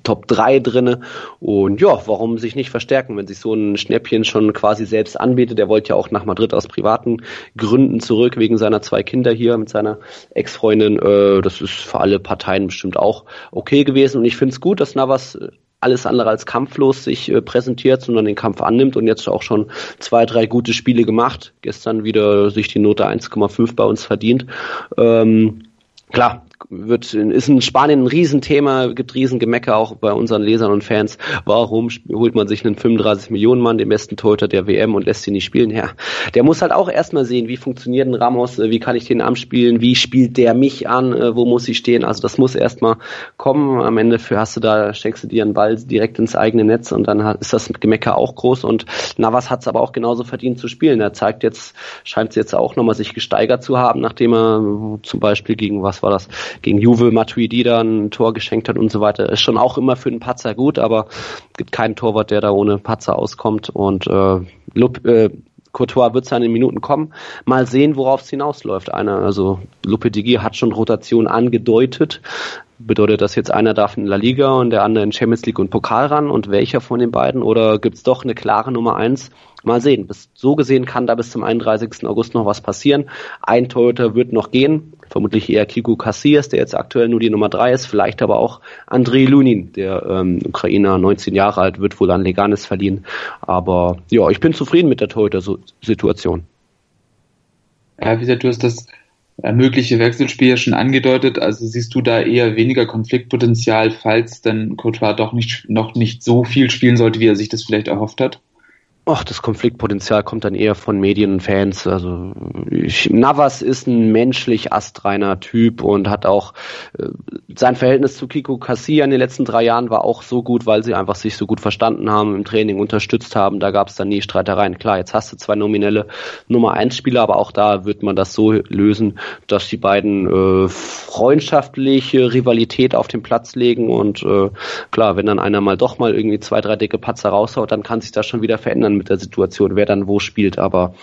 Speaker 2: Top 3 drinne. Und ja, warum sich nicht verstärken, wenn sich so ein Schnäppchen schon quasi selbst anbietet. Der wollte ja auch nach Madrid aus privaten Gründen zurück, wegen seiner zwei Kinder hier mit seiner Ex-Freundin. Äh, das ist für alle Parteien bestimmt auch okay gewesen. Und ich finde es gut, dass Navas alles andere als kampflos sich äh, präsentiert, sondern den Kampf annimmt und jetzt auch schon zwei, drei gute Spiele gemacht. Gestern wieder sich die Note 1,5 bei uns verdient. Ähm, klar, wird, ist in Spanien ein Riesenthema, gibt Riesengemecker auch bei unseren Lesern und Fans. Warum holt man sich einen 35 Millionen Mann, den besten Torhüter der WM und lässt ihn nicht spielen? Ja, der muss halt auch erstmal sehen, wie funktioniert ein Ramos, äh, wie kann ich den anspielen, wie spielt der mich an, äh, wo muss ich stehen? Also das muss erstmal kommen. Am Ende für hast du da, schenkst du dir einen Ball direkt ins eigene Netz und dann ist das Gemecker auch groß und Navas hat es aber auch genauso verdient zu spielen. Er zeigt jetzt, scheint jetzt auch nochmal sich gesteigert zu haben, nachdem er zum Beispiel gegen, was war das, gegen Juve Matuidi dann ein Tor geschenkt hat und so weiter. Ist schon auch immer für den Patzer gut, aber gibt keinen Torwart, der da ohne Patzer auskommt und äh, Lup, äh, Courtois wird seine Minuten kommen. Mal sehen, worauf es hinausläuft. Einer, also Lopetegui hat schon Rotation angedeutet. Bedeutet das jetzt einer darf in La Liga und der andere in Champions League und Pokal ran und welcher von den beiden? Oder gibt's doch eine klare Nummer eins? Mal sehen. Bis, so gesehen kann da bis zum 31. August noch was passieren. Ein Torhüter wird noch gehen. Vermutlich eher Kiko Cassias, der jetzt aktuell nur die Nummer drei ist. Vielleicht aber auch Andrei Lunin, der ähm, Ukrainer, 19 Jahre alt, wird wohl an Leganes verliehen. Aber ja, ich bin zufrieden mit der Torhüter-Situation.
Speaker 1: Ja, wie gesagt, du hast das mögliche Wechselspiel ja schon angedeutet. Also siehst du da eher weniger Konfliktpotenzial, falls dann Courtois doch nicht, noch nicht so viel spielen sollte, wie er sich das vielleicht erhofft hat?
Speaker 2: Ach, das Konfliktpotenzial kommt dann eher von Medien und Fans. Also ich, Navas ist ein menschlich astreiner Typ und hat auch äh, sein Verhältnis zu Kiko Cassia in den letzten drei Jahren war auch so gut, weil sie einfach sich so gut verstanden haben, im Training unterstützt haben. Da gab es dann nie Streitereien. Klar, jetzt hast du zwei nominelle Nummer eins Spieler, aber auch da wird man das so lösen, dass die beiden äh, freundschaftliche Rivalität auf den Platz legen und äh, klar, wenn dann einer mal doch mal irgendwie zwei, drei dicke Patzer raushaut, dann kann sich das schon wieder verändern mit der Situation, wer dann wo spielt. Aber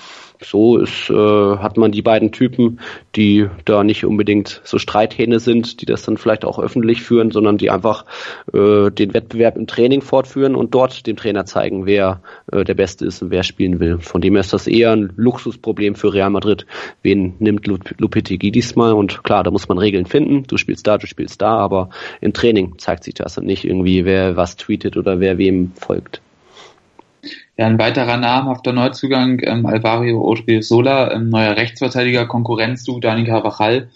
Speaker 2: so ist, äh, hat man die beiden Typen, die da nicht unbedingt so Streithähne sind, die das dann vielleicht auch öffentlich führen, sondern die einfach äh, den Wettbewerb im Training fortführen und dort dem Trainer zeigen, wer äh, der Beste ist und wer spielen will. Von dem her ist das eher ein Luxusproblem für Real Madrid. Wen nimmt Lopetegui diesmal? Und klar, da muss man Regeln finden. Du spielst da, du spielst da, aber im Training zeigt sich das und nicht irgendwie, wer was tweetet oder wer wem folgt.
Speaker 1: Ja, ein weiterer namhafter Neuzugang, ähm, Alvario Odriozola, ähm, neuer Rechtsverteidiger, Konkurrenz zu Dani Carvajal.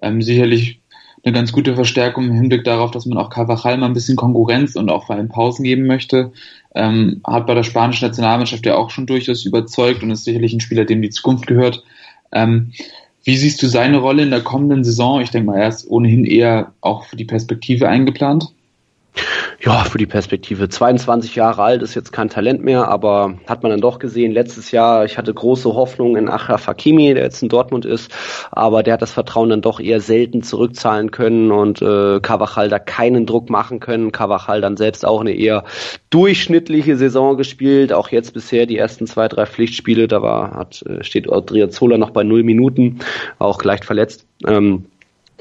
Speaker 1: Ähm, sicherlich eine ganz gute Verstärkung im Hinblick darauf, dass man auch Carvajal mal ein bisschen Konkurrenz und auch vor allem Pausen geben möchte. Ähm, hat bei der spanischen Nationalmannschaft ja auch schon durchaus überzeugt und ist sicherlich ein Spieler, dem die Zukunft gehört. Ähm, wie siehst du seine Rolle in der kommenden Saison? Ich denke mal, er ist ohnehin eher auch für die Perspektive eingeplant.
Speaker 2: Ja, für die Perspektive. 22 Jahre alt ist jetzt kein Talent mehr, aber hat man dann doch gesehen. Letztes Jahr, ich hatte große Hoffnung in Achraf Hakimi, der jetzt in Dortmund ist, aber der hat das Vertrauen dann doch eher selten zurückzahlen können und äh, Cavachal da keinen Druck machen können. Cavachal dann selbst auch eine eher durchschnittliche Saison gespielt. Auch jetzt bisher die ersten zwei, drei Pflichtspiele, da war, hat, äh, steht Adriazzola noch bei null Minuten, auch leicht verletzt. Ähm,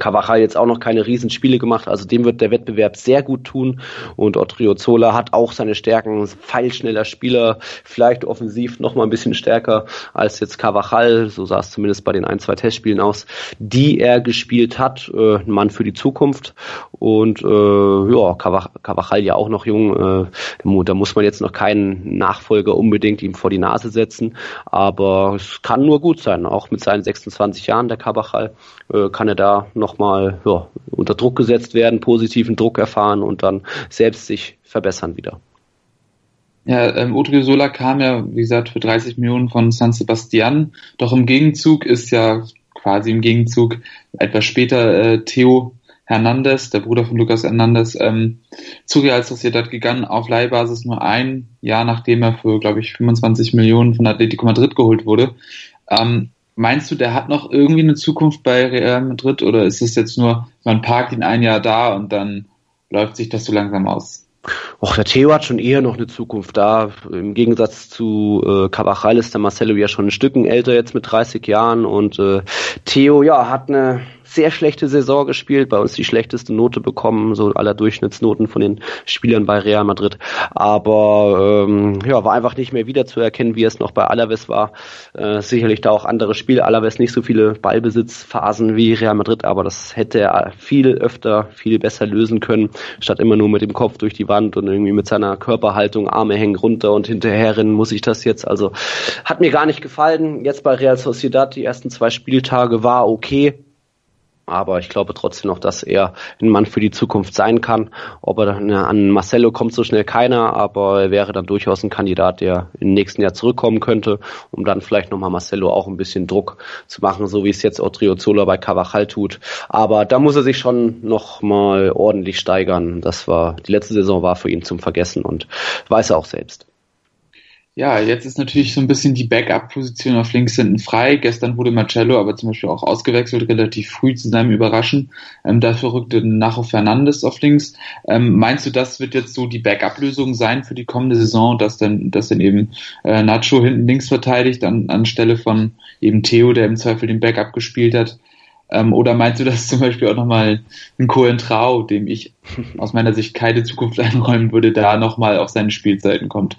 Speaker 2: Cavachal jetzt auch noch keine Riesenspiele gemacht, also dem wird der Wettbewerb sehr gut tun. Und Zola hat auch seine Stärken, feilschneller Spieler, vielleicht offensiv noch mal ein bisschen stärker als jetzt Cavachal, so sah es zumindest bei den ein, zwei Testspielen aus, die er gespielt hat, äh, ein Mann für die Zukunft. Und äh, ja, Cavachal ja auch noch jung, äh, da muss man jetzt noch keinen Nachfolger unbedingt ihm vor die Nase setzen, aber es kann nur gut sein, auch mit seinen 26 Jahren der Cavachal äh, kann er da nochmal ja, unter Druck gesetzt werden, positiven Druck erfahren und dann selbst sich verbessern wieder.
Speaker 1: Ja, ähm, Odriozola kam ja, wie gesagt, für 30 Millionen von San Sebastian. Doch im Gegenzug ist ja quasi im Gegenzug etwas später äh, Theo Hernandez, der Bruder von Lucas Hernandez, ähm, zu Real Sociedad gegangen, auf Leihbasis nur ein Jahr, nachdem er für, glaube ich, 25 Millionen von Atletico Madrid geholt wurde. Ähm, Meinst du, der hat noch irgendwie eine Zukunft bei Real Madrid oder ist es jetzt nur, man parkt ihn ein Jahr da und dann läuft sich das so langsam aus?
Speaker 2: Och, der Theo hat schon eher noch eine Zukunft da. Im Gegensatz zu äh, Cavachal ist der Marcelo ja schon ein Stücken älter jetzt mit 30 Jahren und äh, Theo, ja, hat eine sehr schlechte Saison gespielt, bei uns die schlechteste Note bekommen, so aller Durchschnittsnoten von den Spielern bei Real Madrid. Aber ähm, ja, war einfach nicht mehr wiederzuerkennen, wie es noch bei Alaves war. Äh, sicherlich da auch andere Spiele. Alaves nicht so viele Ballbesitzphasen wie Real Madrid, aber das hätte er viel öfter, viel besser lösen können, statt immer nur mit dem Kopf durch die Wand und irgendwie mit seiner Körperhaltung, Arme hängen runter und hinterherrennen muss ich das jetzt. Also hat mir gar nicht gefallen. Jetzt bei Real Sociedad die ersten zwei Spieltage war okay aber ich glaube trotzdem noch, dass er ein Mann für die Zukunft sein kann. Ob er dann an Marcelo kommt so schnell keiner, aber er wäre dann durchaus ein Kandidat, der im nächsten Jahr zurückkommen könnte, um dann vielleicht nochmal Marcelo auch ein bisschen Druck zu machen, so wie es jetzt Zola bei Cavachal tut. Aber da muss er sich schon nochmal ordentlich steigern. Das war, die letzte Saison war für ihn zum Vergessen und weiß er auch selbst.
Speaker 1: Ja, jetzt ist natürlich so ein bisschen die Backup-Position auf links hinten frei. Gestern wurde Marcello aber zum Beispiel auch ausgewechselt, relativ früh zu seinem Überraschen. Ähm, dafür rückte Nacho Fernandes auf links. Ähm, meinst du, das wird jetzt so die Backup-Lösung sein für die kommende Saison, dass dann, dass dann eben äh, Nacho hinten links verteidigt an, anstelle von eben Theo, der im Zweifel den Backup gespielt hat? Ähm, oder meinst du, dass zum Beispiel auch nochmal ein Cohen Trau, dem ich aus meiner Sicht keine Zukunft einräumen würde, da nochmal auf seine Spielzeiten kommt?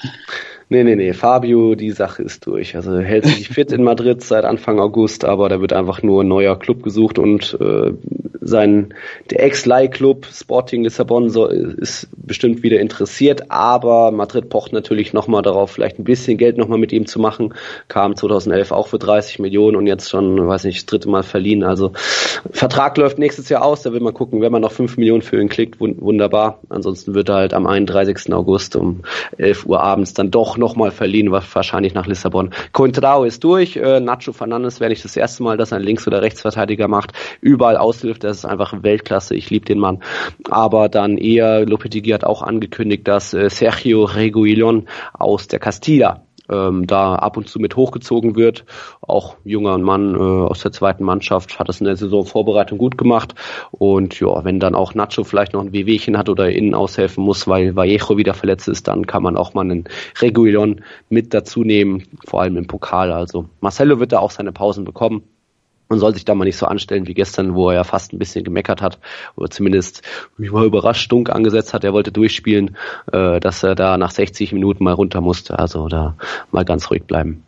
Speaker 2: Nee, nee, nee, Fabio, die Sache ist durch. Also hält sich fit in Madrid seit Anfang August, aber da wird einfach nur ein neuer Club gesucht und äh, sein der Ex-Leih-Club Sporting Lissabon so, ist bestimmt wieder interessiert, aber Madrid pocht natürlich nochmal darauf, vielleicht ein bisschen Geld nochmal mit ihm zu machen. Kam 2011 auch für 30 Millionen und jetzt schon, weiß nicht, das dritte Mal verliehen. Also Vertrag läuft nächstes Jahr aus, da will man gucken, wenn man noch 5 Millionen für ihn klickt, wunderbar. Ansonsten wird er halt am 31. August um 11 Uhr abends dann doch nochmal verliehen, wahrscheinlich nach Lissabon. Coentrao ist durch, äh, Nacho Fernandes wäre nicht das erste Mal, dass ein Links- oder Rechtsverteidiger macht, überall aushilft, das ist einfach Weltklasse, ich liebe den Mann. Aber dann eher, Lopetegui hat auch angekündigt, dass äh, Sergio Reguilon aus der Castilla ähm, da ab und zu mit hochgezogen wird. Auch junger Mann äh, aus der zweiten Mannschaft hat es in der Saisonvorbereitung gut gemacht. Und ja, wenn dann auch Nacho vielleicht noch ein Wehwehchen hat oder innen aushelfen muss, weil Vallejo wieder verletzt ist, dann kann man auch mal einen Reguilon mit dazu nehmen, vor allem im Pokal. Also Marcelo wird da auch seine Pausen bekommen man soll sich da mal nicht so anstellen wie gestern, wo er ja fast ein bisschen gemeckert hat oder zumindest mich mal überrascht Stunk angesetzt hat. Er wollte durchspielen, äh, dass er da nach 60 Minuten mal runter musste. Also da mal ganz ruhig bleiben.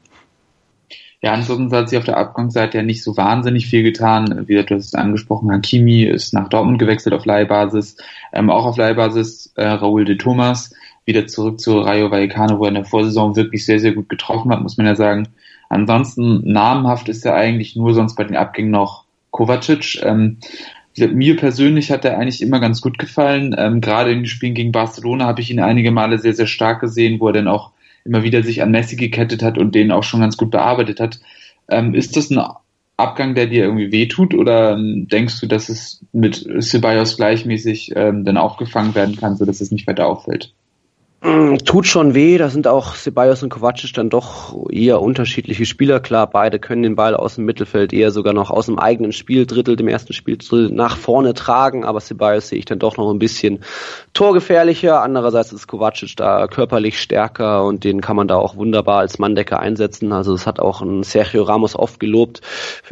Speaker 1: Ja, ansonsten hat sich auf der Abgangsseite ja nicht so wahnsinnig viel getan. Wie du hast es angesprochen, Hakimi ist nach Dortmund gewechselt auf Leihbasis. Ähm, auch auf Leihbasis äh, Raúl de Thomas wieder zurück zu Rayo Vallecano, wo er in der Vorsaison wirklich sehr, sehr gut getroffen hat, muss man ja sagen. Ansonsten namhaft ist er eigentlich nur sonst bei den Abgängen noch Kovacic. Ähm, mir persönlich hat er eigentlich immer ganz gut gefallen. Ähm, gerade in den Spielen gegen Barcelona habe ich ihn einige Male sehr, sehr stark gesehen, wo er dann auch immer wieder sich an Messi gekettet hat und den auch schon ganz gut bearbeitet hat. Ähm, ist das ein Abgang, der dir irgendwie wehtut oder ähm, denkst du, dass es mit Ceballos gleichmäßig ähm, dann aufgefangen werden kann, sodass es nicht weiter auffällt?
Speaker 2: Mm, tut schon weh, da sind auch Ceballos und Kovacic dann doch eher unterschiedliche Spieler. Klar, beide können den Ball aus dem Mittelfeld eher sogar noch aus dem eigenen Spieldrittel, dem ersten Spieldrittel, nach vorne tragen, aber Ceballos sehe ich dann doch noch ein bisschen torgefährlicher. Andererseits ist Kovacic da körperlich stärker und den kann man da auch wunderbar als Manndecker einsetzen. Also es hat auch ein Sergio Ramos oft gelobt.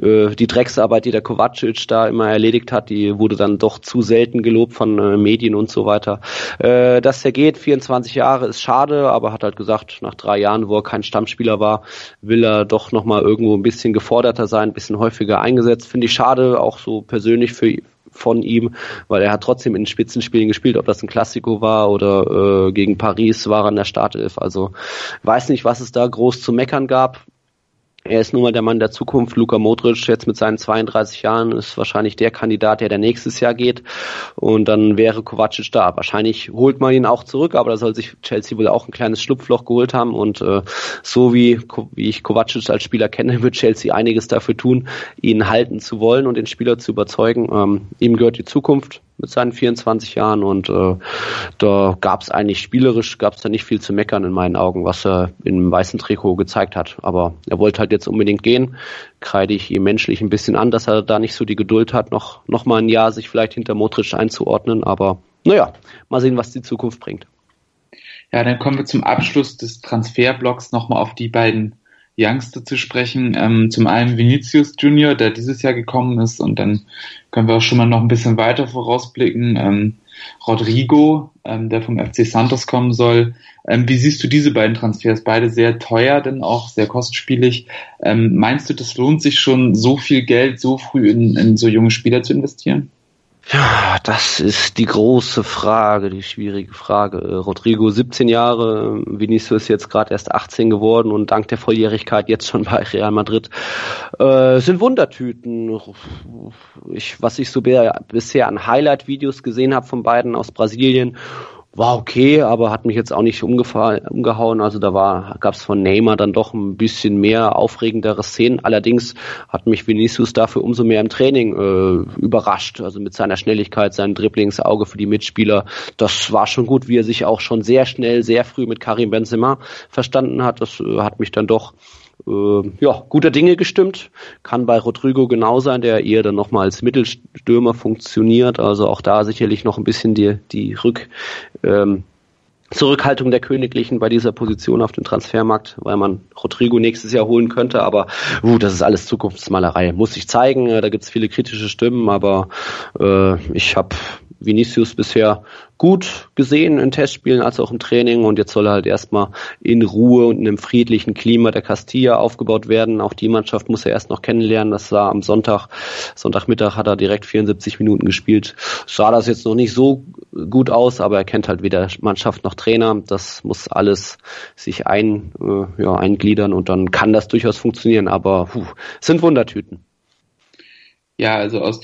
Speaker 2: Die Drecksarbeit, die der Kovacic da immer erledigt hat, die wurde dann doch zu selten gelobt von äh, Medien und so weiter. Äh, dass er geht, 24 Jahre Jahre ist schade, aber hat halt gesagt, nach drei Jahren, wo er kein Stammspieler war, will er doch nochmal irgendwo ein bisschen geforderter sein, ein bisschen häufiger eingesetzt. Finde ich schade, auch so persönlich für von ihm, weil er hat trotzdem in Spitzenspielen gespielt, ob das ein Klassiko war oder äh, gegen Paris war er in der Startelf. Also weiß nicht, was es da groß zu meckern gab. Er ist nun mal der Mann der Zukunft. Luka Modric jetzt mit seinen 32 Jahren ist wahrscheinlich der Kandidat, der der nächstes Jahr geht. Und dann wäre Kovacic da. Wahrscheinlich holt man ihn auch zurück, aber da soll sich Chelsea wohl auch ein kleines Schlupfloch geholt haben. Und äh, so wie, wie ich Kovacic als Spieler kenne, wird Chelsea einiges dafür tun, ihn halten zu wollen und den Spieler zu überzeugen. Ähm, ihm gehört die Zukunft mit seinen 24 Jahren und äh, da gab es eigentlich spielerisch gab es da nicht viel zu meckern in meinen Augen, was er im weißen Trikot gezeigt hat. Aber er wollte halt jetzt unbedingt gehen, kreide ich ihm menschlich ein bisschen an, dass er da nicht so die Geduld hat, noch noch mal ein Jahr sich vielleicht hinter Modric einzuordnen. Aber naja, mal sehen, was die Zukunft bringt.
Speaker 1: Ja, dann kommen wir zum Abschluss des Transferblocks nochmal auf die beiden Youngster zu sprechen. Ähm, zum einen Vinicius Junior, der dieses Jahr gekommen ist, und dann können wir auch schon mal noch ein bisschen weiter vorausblicken. Ähm, Rodrigo, ähm, der vom FC Santos kommen soll. Ähm, wie siehst du diese beiden Transfers? Beide sehr teuer, denn auch sehr kostspielig. Ähm, meinst du, das lohnt sich schon, so viel Geld so früh in, in so junge Spieler zu investieren?
Speaker 2: Ja, das ist die große Frage, die schwierige Frage. Äh, Rodrigo 17 Jahre, Vinicius jetzt gerade erst 18 geworden und dank der Volljährigkeit jetzt schon bei Real Madrid. Äh, sind Wundertüten. Ich, was ich so bisher an Highlight-Videos gesehen habe von beiden aus Brasilien war okay, aber hat mich jetzt auch nicht umgehauen. Also da war, gab es von Neymar dann doch ein bisschen mehr aufregendere Szenen. Allerdings hat mich Vinicius dafür umso mehr im Training äh, überrascht. Also mit seiner Schnelligkeit, seinem Dribblingsauge für die Mitspieler. Das war schon gut, wie er sich auch schon sehr schnell, sehr früh mit Karim Benzema verstanden hat. Das äh, hat mich dann doch äh, ja, guter Dinge gestimmt. Kann bei Rodrigo genau sein, der eher dann nochmal als Mittelstürmer funktioniert. Also auch da sicherlich noch ein bisschen die, die Rück, ähm, Zurückhaltung der Königlichen bei dieser Position auf dem Transfermarkt, weil man Rodrigo nächstes Jahr holen könnte, aber uh, das ist alles Zukunftsmalerei. Muss ich zeigen, da gibt's viele kritische Stimmen, aber äh, ich habe Vinicius bisher gut gesehen in Testspielen als auch im Training und jetzt soll er halt erstmal in Ruhe und in einem friedlichen Klima der Castilla aufgebaut werden. Auch die Mannschaft muss er erst noch kennenlernen. Das sah am Sonntag, Sonntagmittag hat er direkt 74 Minuten gespielt. Sah das jetzt noch nicht so gut aus, aber er kennt halt weder Mannschaft noch Trainer. Das muss alles sich ein, äh, ja, eingliedern und dann kann das durchaus funktionieren, aber puh, sind Wundertüten.
Speaker 1: Ja, also aus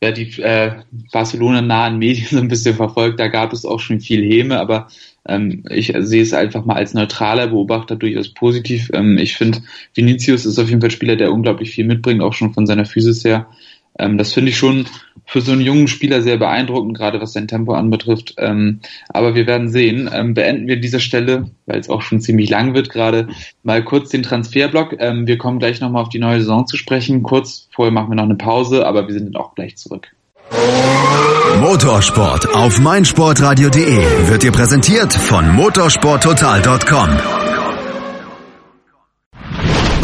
Speaker 1: wer die äh, Barcelona-nahen Medien <laughs> so ein bisschen verfolgt, da gab es auch schon viel Häme, aber ähm, ich sehe es einfach mal als neutraler Beobachter durchaus positiv. Ähm, ich finde, Vinicius ist auf jeden Fall ein Spieler, der unglaublich viel mitbringt, auch schon von seiner Physis her. Ähm, das finde ich schon für so einen jungen Spieler sehr beeindruckend, gerade was sein Tempo anbetrifft. Ähm, aber wir werden sehen. Ähm, beenden wir an dieser Stelle, weil es auch schon ziemlich lang wird, gerade mal kurz den Transferblock. Ähm, wir kommen gleich nochmal auf die neue Saison zu sprechen. Kurz vorher machen wir noch eine Pause, aber wir sind dann auch gleich zurück.
Speaker 4: Motorsport auf meinsportradio.de wird dir präsentiert von motorsporttotal.com.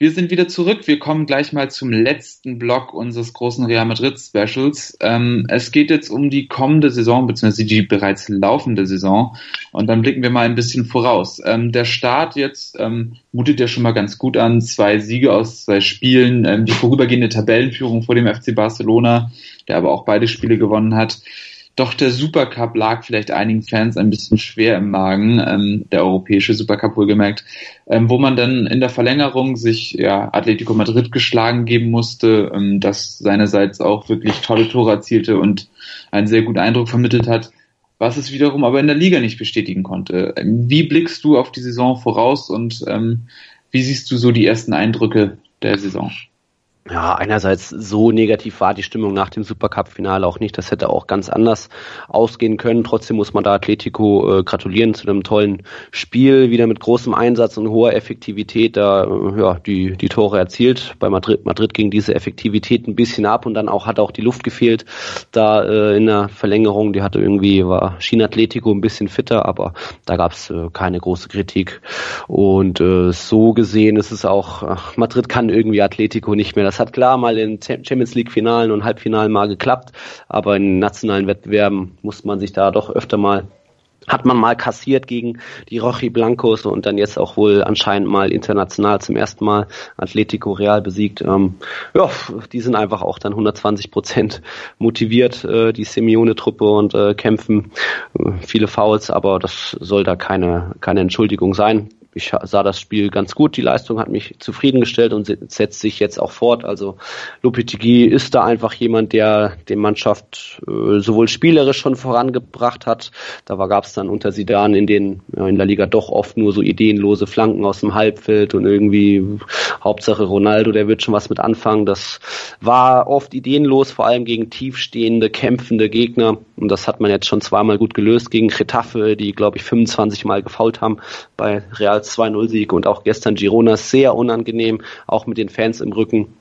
Speaker 1: Wir sind wieder zurück. Wir kommen gleich mal zum letzten Block unseres großen Real Madrid Specials. Ähm, es geht jetzt um die kommende Saison, beziehungsweise die bereits laufende Saison. Und dann blicken wir mal ein bisschen voraus. Ähm, der Start jetzt ähm, mutet ja schon mal ganz gut an. Zwei Siege aus zwei Spielen, ähm, die vorübergehende Tabellenführung vor dem FC Barcelona, der aber auch beide Spiele gewonnen hat. Doch der Supercup lag vielleicht einigen Fans ein bisschen schwer im Magen, ähm, der europäische Supercup wohlgemerkt, ähm, wo man dann in der Verlängerung sich ja, Atletico Madrid geschlagen geben musste, ähm, das seinerseits auch wirklich tolle Tore erzielte und einen sehr guten Eindruck vermittelt hat, was es wiederum aber in der Liga nicht bestätigen konnte. Wie blickst du auf die Saison voraus und ähm, wie siehst du so die ersten Eindrücke der Saison?
Speaker 2: Ja, einerseits so negativ war die Stimmung nach dem Supercup-Finale auch nicht. Das hätte auch ganz anders ausgehen können. Trotzdem muss man da Atletico äh, gratulieren zu einem tollen Spiel, wieder mit großem Einsatz und hoher Effektivität da äh, ja, die, die Tore erzielt. Bei Madrid, Madrid ging diese Effektivität ein bisschen ab und dann auch hat auch die Luft gefehlt. Da äh, in der Verlängerung, die hatte irgendwie, war China Atletico ein bisschen fitter, aber da gab es äh, keine große Kritik. Und äh, so gesehen ist es auch, ach, Madrid kann irgendwie Atletico nicht mehr. Das hat klar mal in Champions League Finalen und Halbfinalen mal geklappt, aber in nationalen Wettbewerben muss man sich da doch öfter mal hat man mal kassiert gegen die Rochi Blancos und dann jetzt auch wohl anscheinend mal international zum ersten Mal Atletico Real besiegt. Ähm, ja, die sind einfach auch dann 120 Prozent motiviert, äh, die Simeone-Truppe und äh, kämpfen äh, viele Fouls, aber das soll da keine, keine Entschuldigung sein ich sah das Spiel ganz gut. Die Leistung hat mich zufriedengestellt und setzt sich jetzt auch fort. Also Lopetegui ist da einfach jemand, der die Mannschaft äh, sowohl spielerisch schon vorangebracht hat. Da gab es dann unter Sidan in den in der Liga doch oft nur so ideenlose Flanken aus dem Halbfeld und irgendwie Hauptsache Ronaldo, der wird schon was mit anfangen. Das war oft ideenlos, vor allem gegen tiefstehende, kämpfende Gegner. Und das hat man jetzt schon zweimal gut gelöst gegen Getafe, die glaube ich 25 Mal gefault haben bei Real 2-0-Sieg und auch gestern Girona sehr unangenehm, auch mit den Fans im Rücken.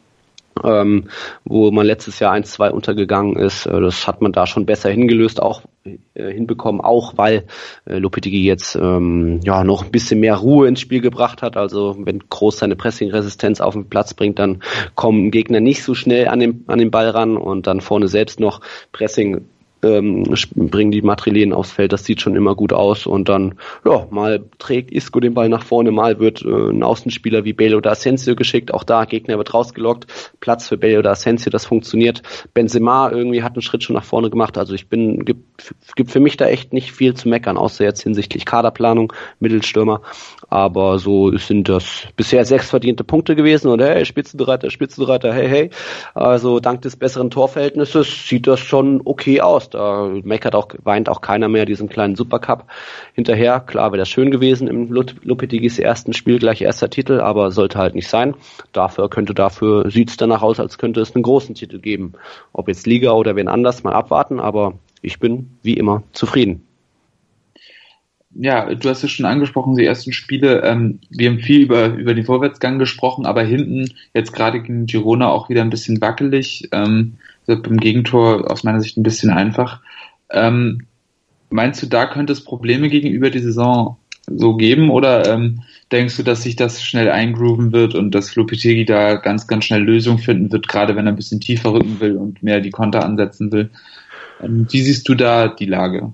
Speaker 2: Ähm, wo man letztes Jahr 1-2 untergegangen ist. Äh, das hat man da schon besser hingelöst, auch äh, hinbekommen, auch weil äh, Lopetegui jetzt ähm, ja noch ein bisschen mehr Ruhe ins Spiel gebracht hat. Also wenn Groß seine Pressing-Resistenz auf den Platz bringt, dann kommen Gegner nicht so schnell an den, an den Ball ran und dann vorne selbst noch Pressing ähm, bringen die Madrilen aufs Feld, das sieht schon immer gut aus. Und dann, ja, mal trägt Isco den Ball nach vorne, mal wird äh, ein Außenspieler wie Bale oder Asensio geschickt, auch da, Gegner wird rausgelockt, Platz für Bale oder Asensio, das funktioniert. Benzema irgendwie hat einen Schritt schon nach vorne gemacht, also ich bin, gibt, gibt für mich da echt nicht viel zu meckern, außer jetzt hinsichtlich Kaderplanung, Mittelstürmer, aber so sind das bisher sechs verdiente Punkte gewesen und hey, Spitzenreiter, Spitzenreiter, hey, hey, also dank des besseren Torverhältnisses sieht das schon okay aus da meckert auch, weint auch keiner mehr diesen kleinen Supercup hinterher. Klar wäre das schön gewesen im Lopetegis ersten Spiel, gleich erster Titel, aber sollte halt nicht sein. Dafür könnte, dafür sieht es danach aus, als könnte es einen großen Titel geben. Ob jetzt Liga oder wen anders, mal abwarten, aber ich bin wie immer zufrieden
Speaker 1: ja, du hast es schon angesprochen, die ersten Spiele. Ähm, wir haben viel über, über den Vorwärtsgang gesprochen, aber hinten jetzt gerade gegen Girona auch wieder ein bisschen wackelig. Ähm, beim Gegentor aus meiner Sicht ein bisschen einfach. Ähm, meinst du, da könnte es Probleme gegenüber die Saison so geben oder ähm, denkst du, dass sich das schnell eingrooven wird und dass Lopetegui da ganz, ganz schnell Lösungen finden wird, gerade wenn er ein bisschen tiefer rücken will und mehr die Konter ansetzen will? Ähm, wie siehst du da die Lage?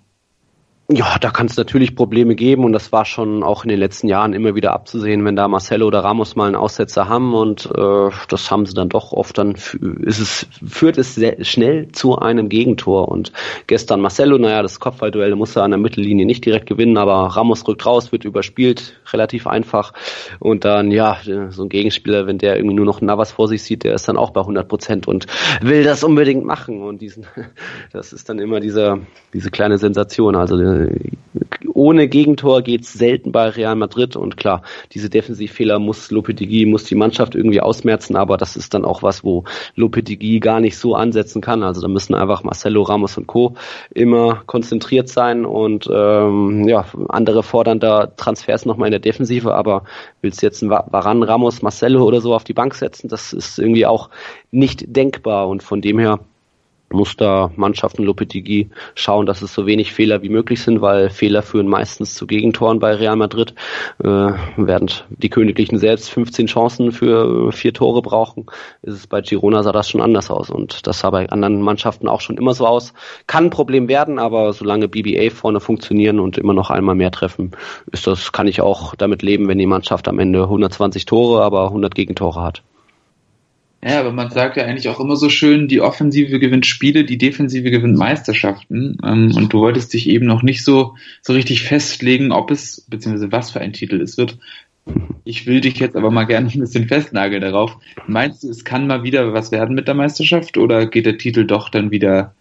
Speaker 2: Ja, da kann es natürlich Probleme geben und das war schon auch in den letzten Jahren immer wieder abzusehen, wenn da Marcelo oder Ramos mal einen Aussetzer haben und äh, das haben sie dann doch oft, dann ist es, führt es sehr schnell zu einem Gegentor und gestern Marcelo, naja, das Kopfballduell muss er an der Mittellinie nicht direkt gewinnen, aber Ramos rückt raus, wird überspielt, relativ einfach und dann, ja, so ein Gegenspieler, wenn der irgendwie nur noch Navas vor sich sieht, der ist dann auch bei 100 Prozent und will das unbedingt machen und diesen, <laughs> das ist dann immer dieser, diese kleine Sensation, also ohne Gegentor geht's selten bei Real Madrid und klar, diese Defensivfehler muss Lopetegui, muss die Mannschaft irgendwie ausmerzen, aber das ist dann auch was, wo Lopetegui gar nicht so ansetzen kann. Also da müssen einfach Marcelo, Ramos und Co. immer konzentriert sein und ähm, ja, andere fordern da Transfers nochmal in der Defensive, aber willst du jetzt einen Varan, Ramos, Marcelo oder so auf die Bank setzen, das ist irgendwie auch nicht denkbar und von dem her muss da Mannschaften Lopetegui schauen, dass es so wenig Fehler wie möglich sind, weil Fehler führen meistens zu Gegentoren bei Real Madrid, äh, während die Königlichen selbst 15 Chancen für vier Tore brauchen, ist es bei Girona sah das schon anders aus und das sah bei anderen Mannschaften auch schon immer so aus. Kann ein Problem werden, aber solange BBA vorne funktionieren und immer noch einmal mehr treffen, ist das, kann ich auch damit leben, wenn die Mannschaft am Ende 120 Tore, aber 100 Gegentore hat.
Speaker 1: Ja, aber man sagt ja eigentlich auch immer so schön, die Offensive gewinnt Spiele, die Defensive gewinnt Meisterschaften. Ähm, und du wolltest dich eben noch nicht so, so richtig festlegen, ob es, beziehungsweise was für ein Titel es wird. Ich will dich jetzt aber mal gerne ein bisschen festnageln darauf. Meinst du, es kann mal wieder was werden mit der Meisterschaft oder geht der Titel doch dann wieder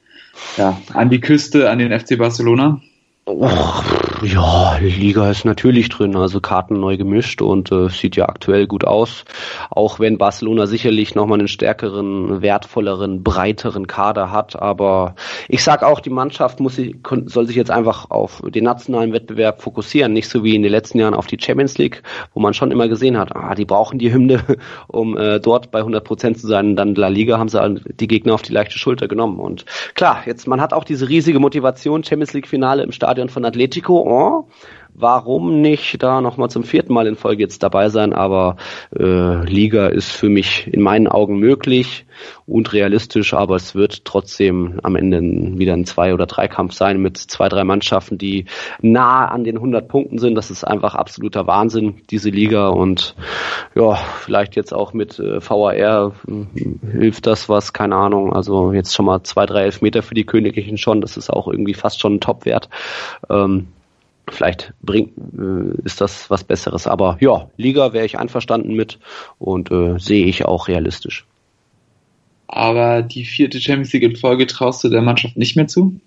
Speaker 1: ja, an die Küste, an den FC Barcelona?
Speaker 2: Och, ja, Liga ist natürlich drin, also Karten neu gemischt und äh, sieht ja aktuell gut aus. Auch wenn Barcelona sicherlich nochmal einen stärkeren, wertvolleren, breiteren Kader hat. Aber ich sag auch, die Mannschaft muss sich, soll sich jetzt einfach auf den nationalen Wettbewerb fokussieren, nicht so wie in den letzten Jahren auf die Champions League, wo man schon immer gesehen hat, ah, die brauchen die Hymne, <laughs> um äh, dort bei 100 Prozent zu sein. Und dann La Liga haben sie die Gegner auf die leichte Schulter genommen. Und klar, jetzt man hat auch diese riesige Motivation, Champions League Finale im Stadion Stadion von Atletico. Oh, warum nicht da nochmal zum vierten Mal in Folge jetzt dabei sein? Aber äh, Liga ist für mich in meinen Augen möglich und realistisch, aber es wird trotzdem am Ende wieder ein Zwei- oder Dreikampf sein mit zwei, drei Mannschaften, die nah an den 100 Punkten sind. Das ist einfach absoluter Wahnsinn, diese Liga und ja, vielleicht jetzt auch mit äh, VAR äh, hilft das was, keine Ahnung. Also jetzt schon mal zwei, drei Elfmeter für die Königlichen schon, das ist auch irgendwie fast schon ein Topwert. Ähm, vielleicht bringt, äh, ist das was Besseres. Aber ja, Liga wäre ich einverstanden mit und äh, sehe ich auch realistisch.
Speaker 1: Aber die vierte Champions League in Folge traust du der Mannschaft nicht mehr zu?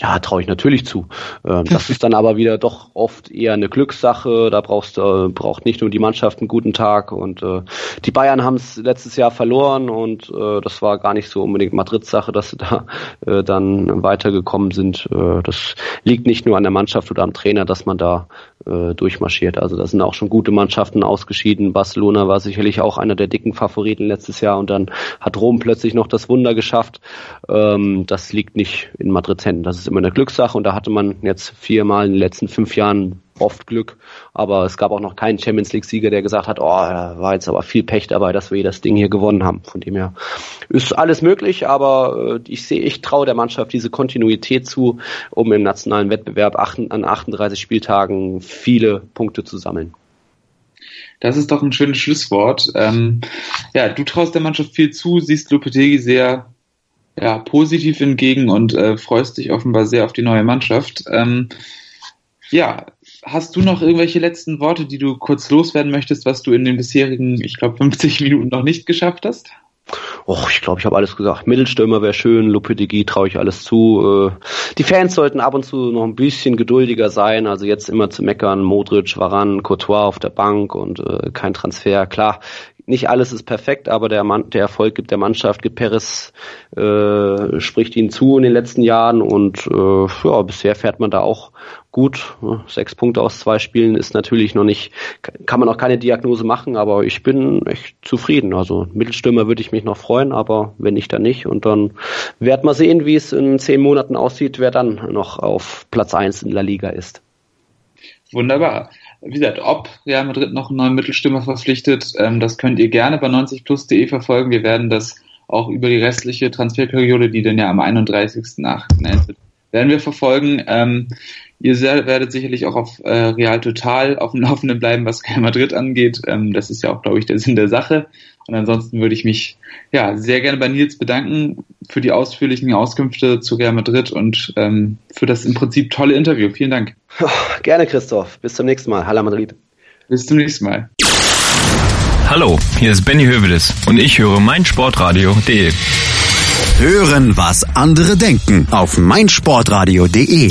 Speaker 2: Ja, traue ich natürlich zu. Ähm, das ist dann aber wieder doch oft eher eine Glückssache. Da brauchst äh, braucht nicht nur die Mannschaft einen guten Tag und äh, die Bayern haben es letztes Jahr verloren und äh, das war gar nicht so unbedingt Madrids Sache, dass sie da äh, dann weitergekommen sind. Äh, das liegt nicht nur an der Mannschaft oder am Trainer, dass man da äh, durchmarschiert. Also da sind auch schon gute Mannschaften ausgeschieden. Barcelona war sicherlich auch einer der dicken Favoriten letztes Jahr und dann hat Rom plötzlich noch das Wunder geschafft. Ähm, das liegt nicht in Madrids Händen. Das ist immer eine Glückssache und da hatte man jetzt viermal in den letzten fünf Jahren oft Glück, aber es gab auch noch keinen Champions League Sieger, der gesagt hat, oh, da war jetzt aber viel Pech dabei, dass wir das Ding hier gewonnen haben. Von dem her ist alles möglich, aber äh, ich sehe, ich traue der Mannschaft diese Kontinuität zu, um im nationalen Wettbewerb an 38 Spieltagen viele Punkte zu sammeln.
Speaker 1: Das ist doch ein schönes Schlusswort. Ähm, ja, du traust der Mannschaft viel zu, siehst Lopetegi sehr ja, positiv entgegen und äh, freust dich offenbar sehr auf die neue Mannschaft. Ähm, ja, hast du noch irgendwelche letzten Worte, die du kurz loswerden möchtest, was du in den bisherigen, ich glaube, 50 Minuten noch nicht geschafft hast?
Speaker 2: Och, ich glaube, ich habe alles gesagt. Mittelstürmer wäre schön, Lupedigi traue ich alles zu. Äh, die Fans sollten ab und zu noch ein bisschen geduldiger sein. Also jetzt immer zu meckern, Modric, Varan, Courtois auf der Bank und äh, kein Transfer. Klar, nicht alles ist perfekt, aber der, Mann, der Erfolg gibt der Mannschaft, gibt Perez, äh, spricht ihnen zu in den letzten Jahren und äh, ja, bisher fährt man da auch gut. Sechs Punkte aus zwei Spielen ist natürlich noch nicht, kann man auch keine Diagnose machen, aber ich bin echt zufrieden. Also Mittelstürmer würde ich mich noch freuen, aber wenn nicht, dann nicht. Und dann werden wir sehen, wie es in zehn Monaten aussieht, wer dann noch auf Platz eins in La Liga ist.
Speaker 1: Wunderbar wie gesagt, ob Real Madrid noch einen neuen Mittelstürmer verpflichtet, ähm, das könnt ihr gerne bei 90plus.de verfolgen. Wir werden das auch über die restliche Transferperiode, die dann ja am 31.8. wird, werden wir verfolgen. Ähm, ihr werdet sicherlich auch auf äh, Real Total auf dem <laughs> Laufenden bleiben, was Real Madrid angeht. Ähm, das ist ja auch, glaube ich, der Sinn der Sache. Und ansonsten würde ich mich ja sehr gerne bei Nils bedanken für die ausführlichen Auskünfte zu Real Madrid und ähm, für das im Prinzip tolle Interview. Vielen Dank.
Speaker 2: Oh, gerne, Christoph. Bis zum nächsten Mal. Hallo Madrid.
Speaker 1: Bis zum nächsten Mal.
Speaker 5: Hallo, hier ist Benny Hövedes und ich höre meinsportradio.de.
Speaker 4: Hören, was andere denken auf meinsportradio.de.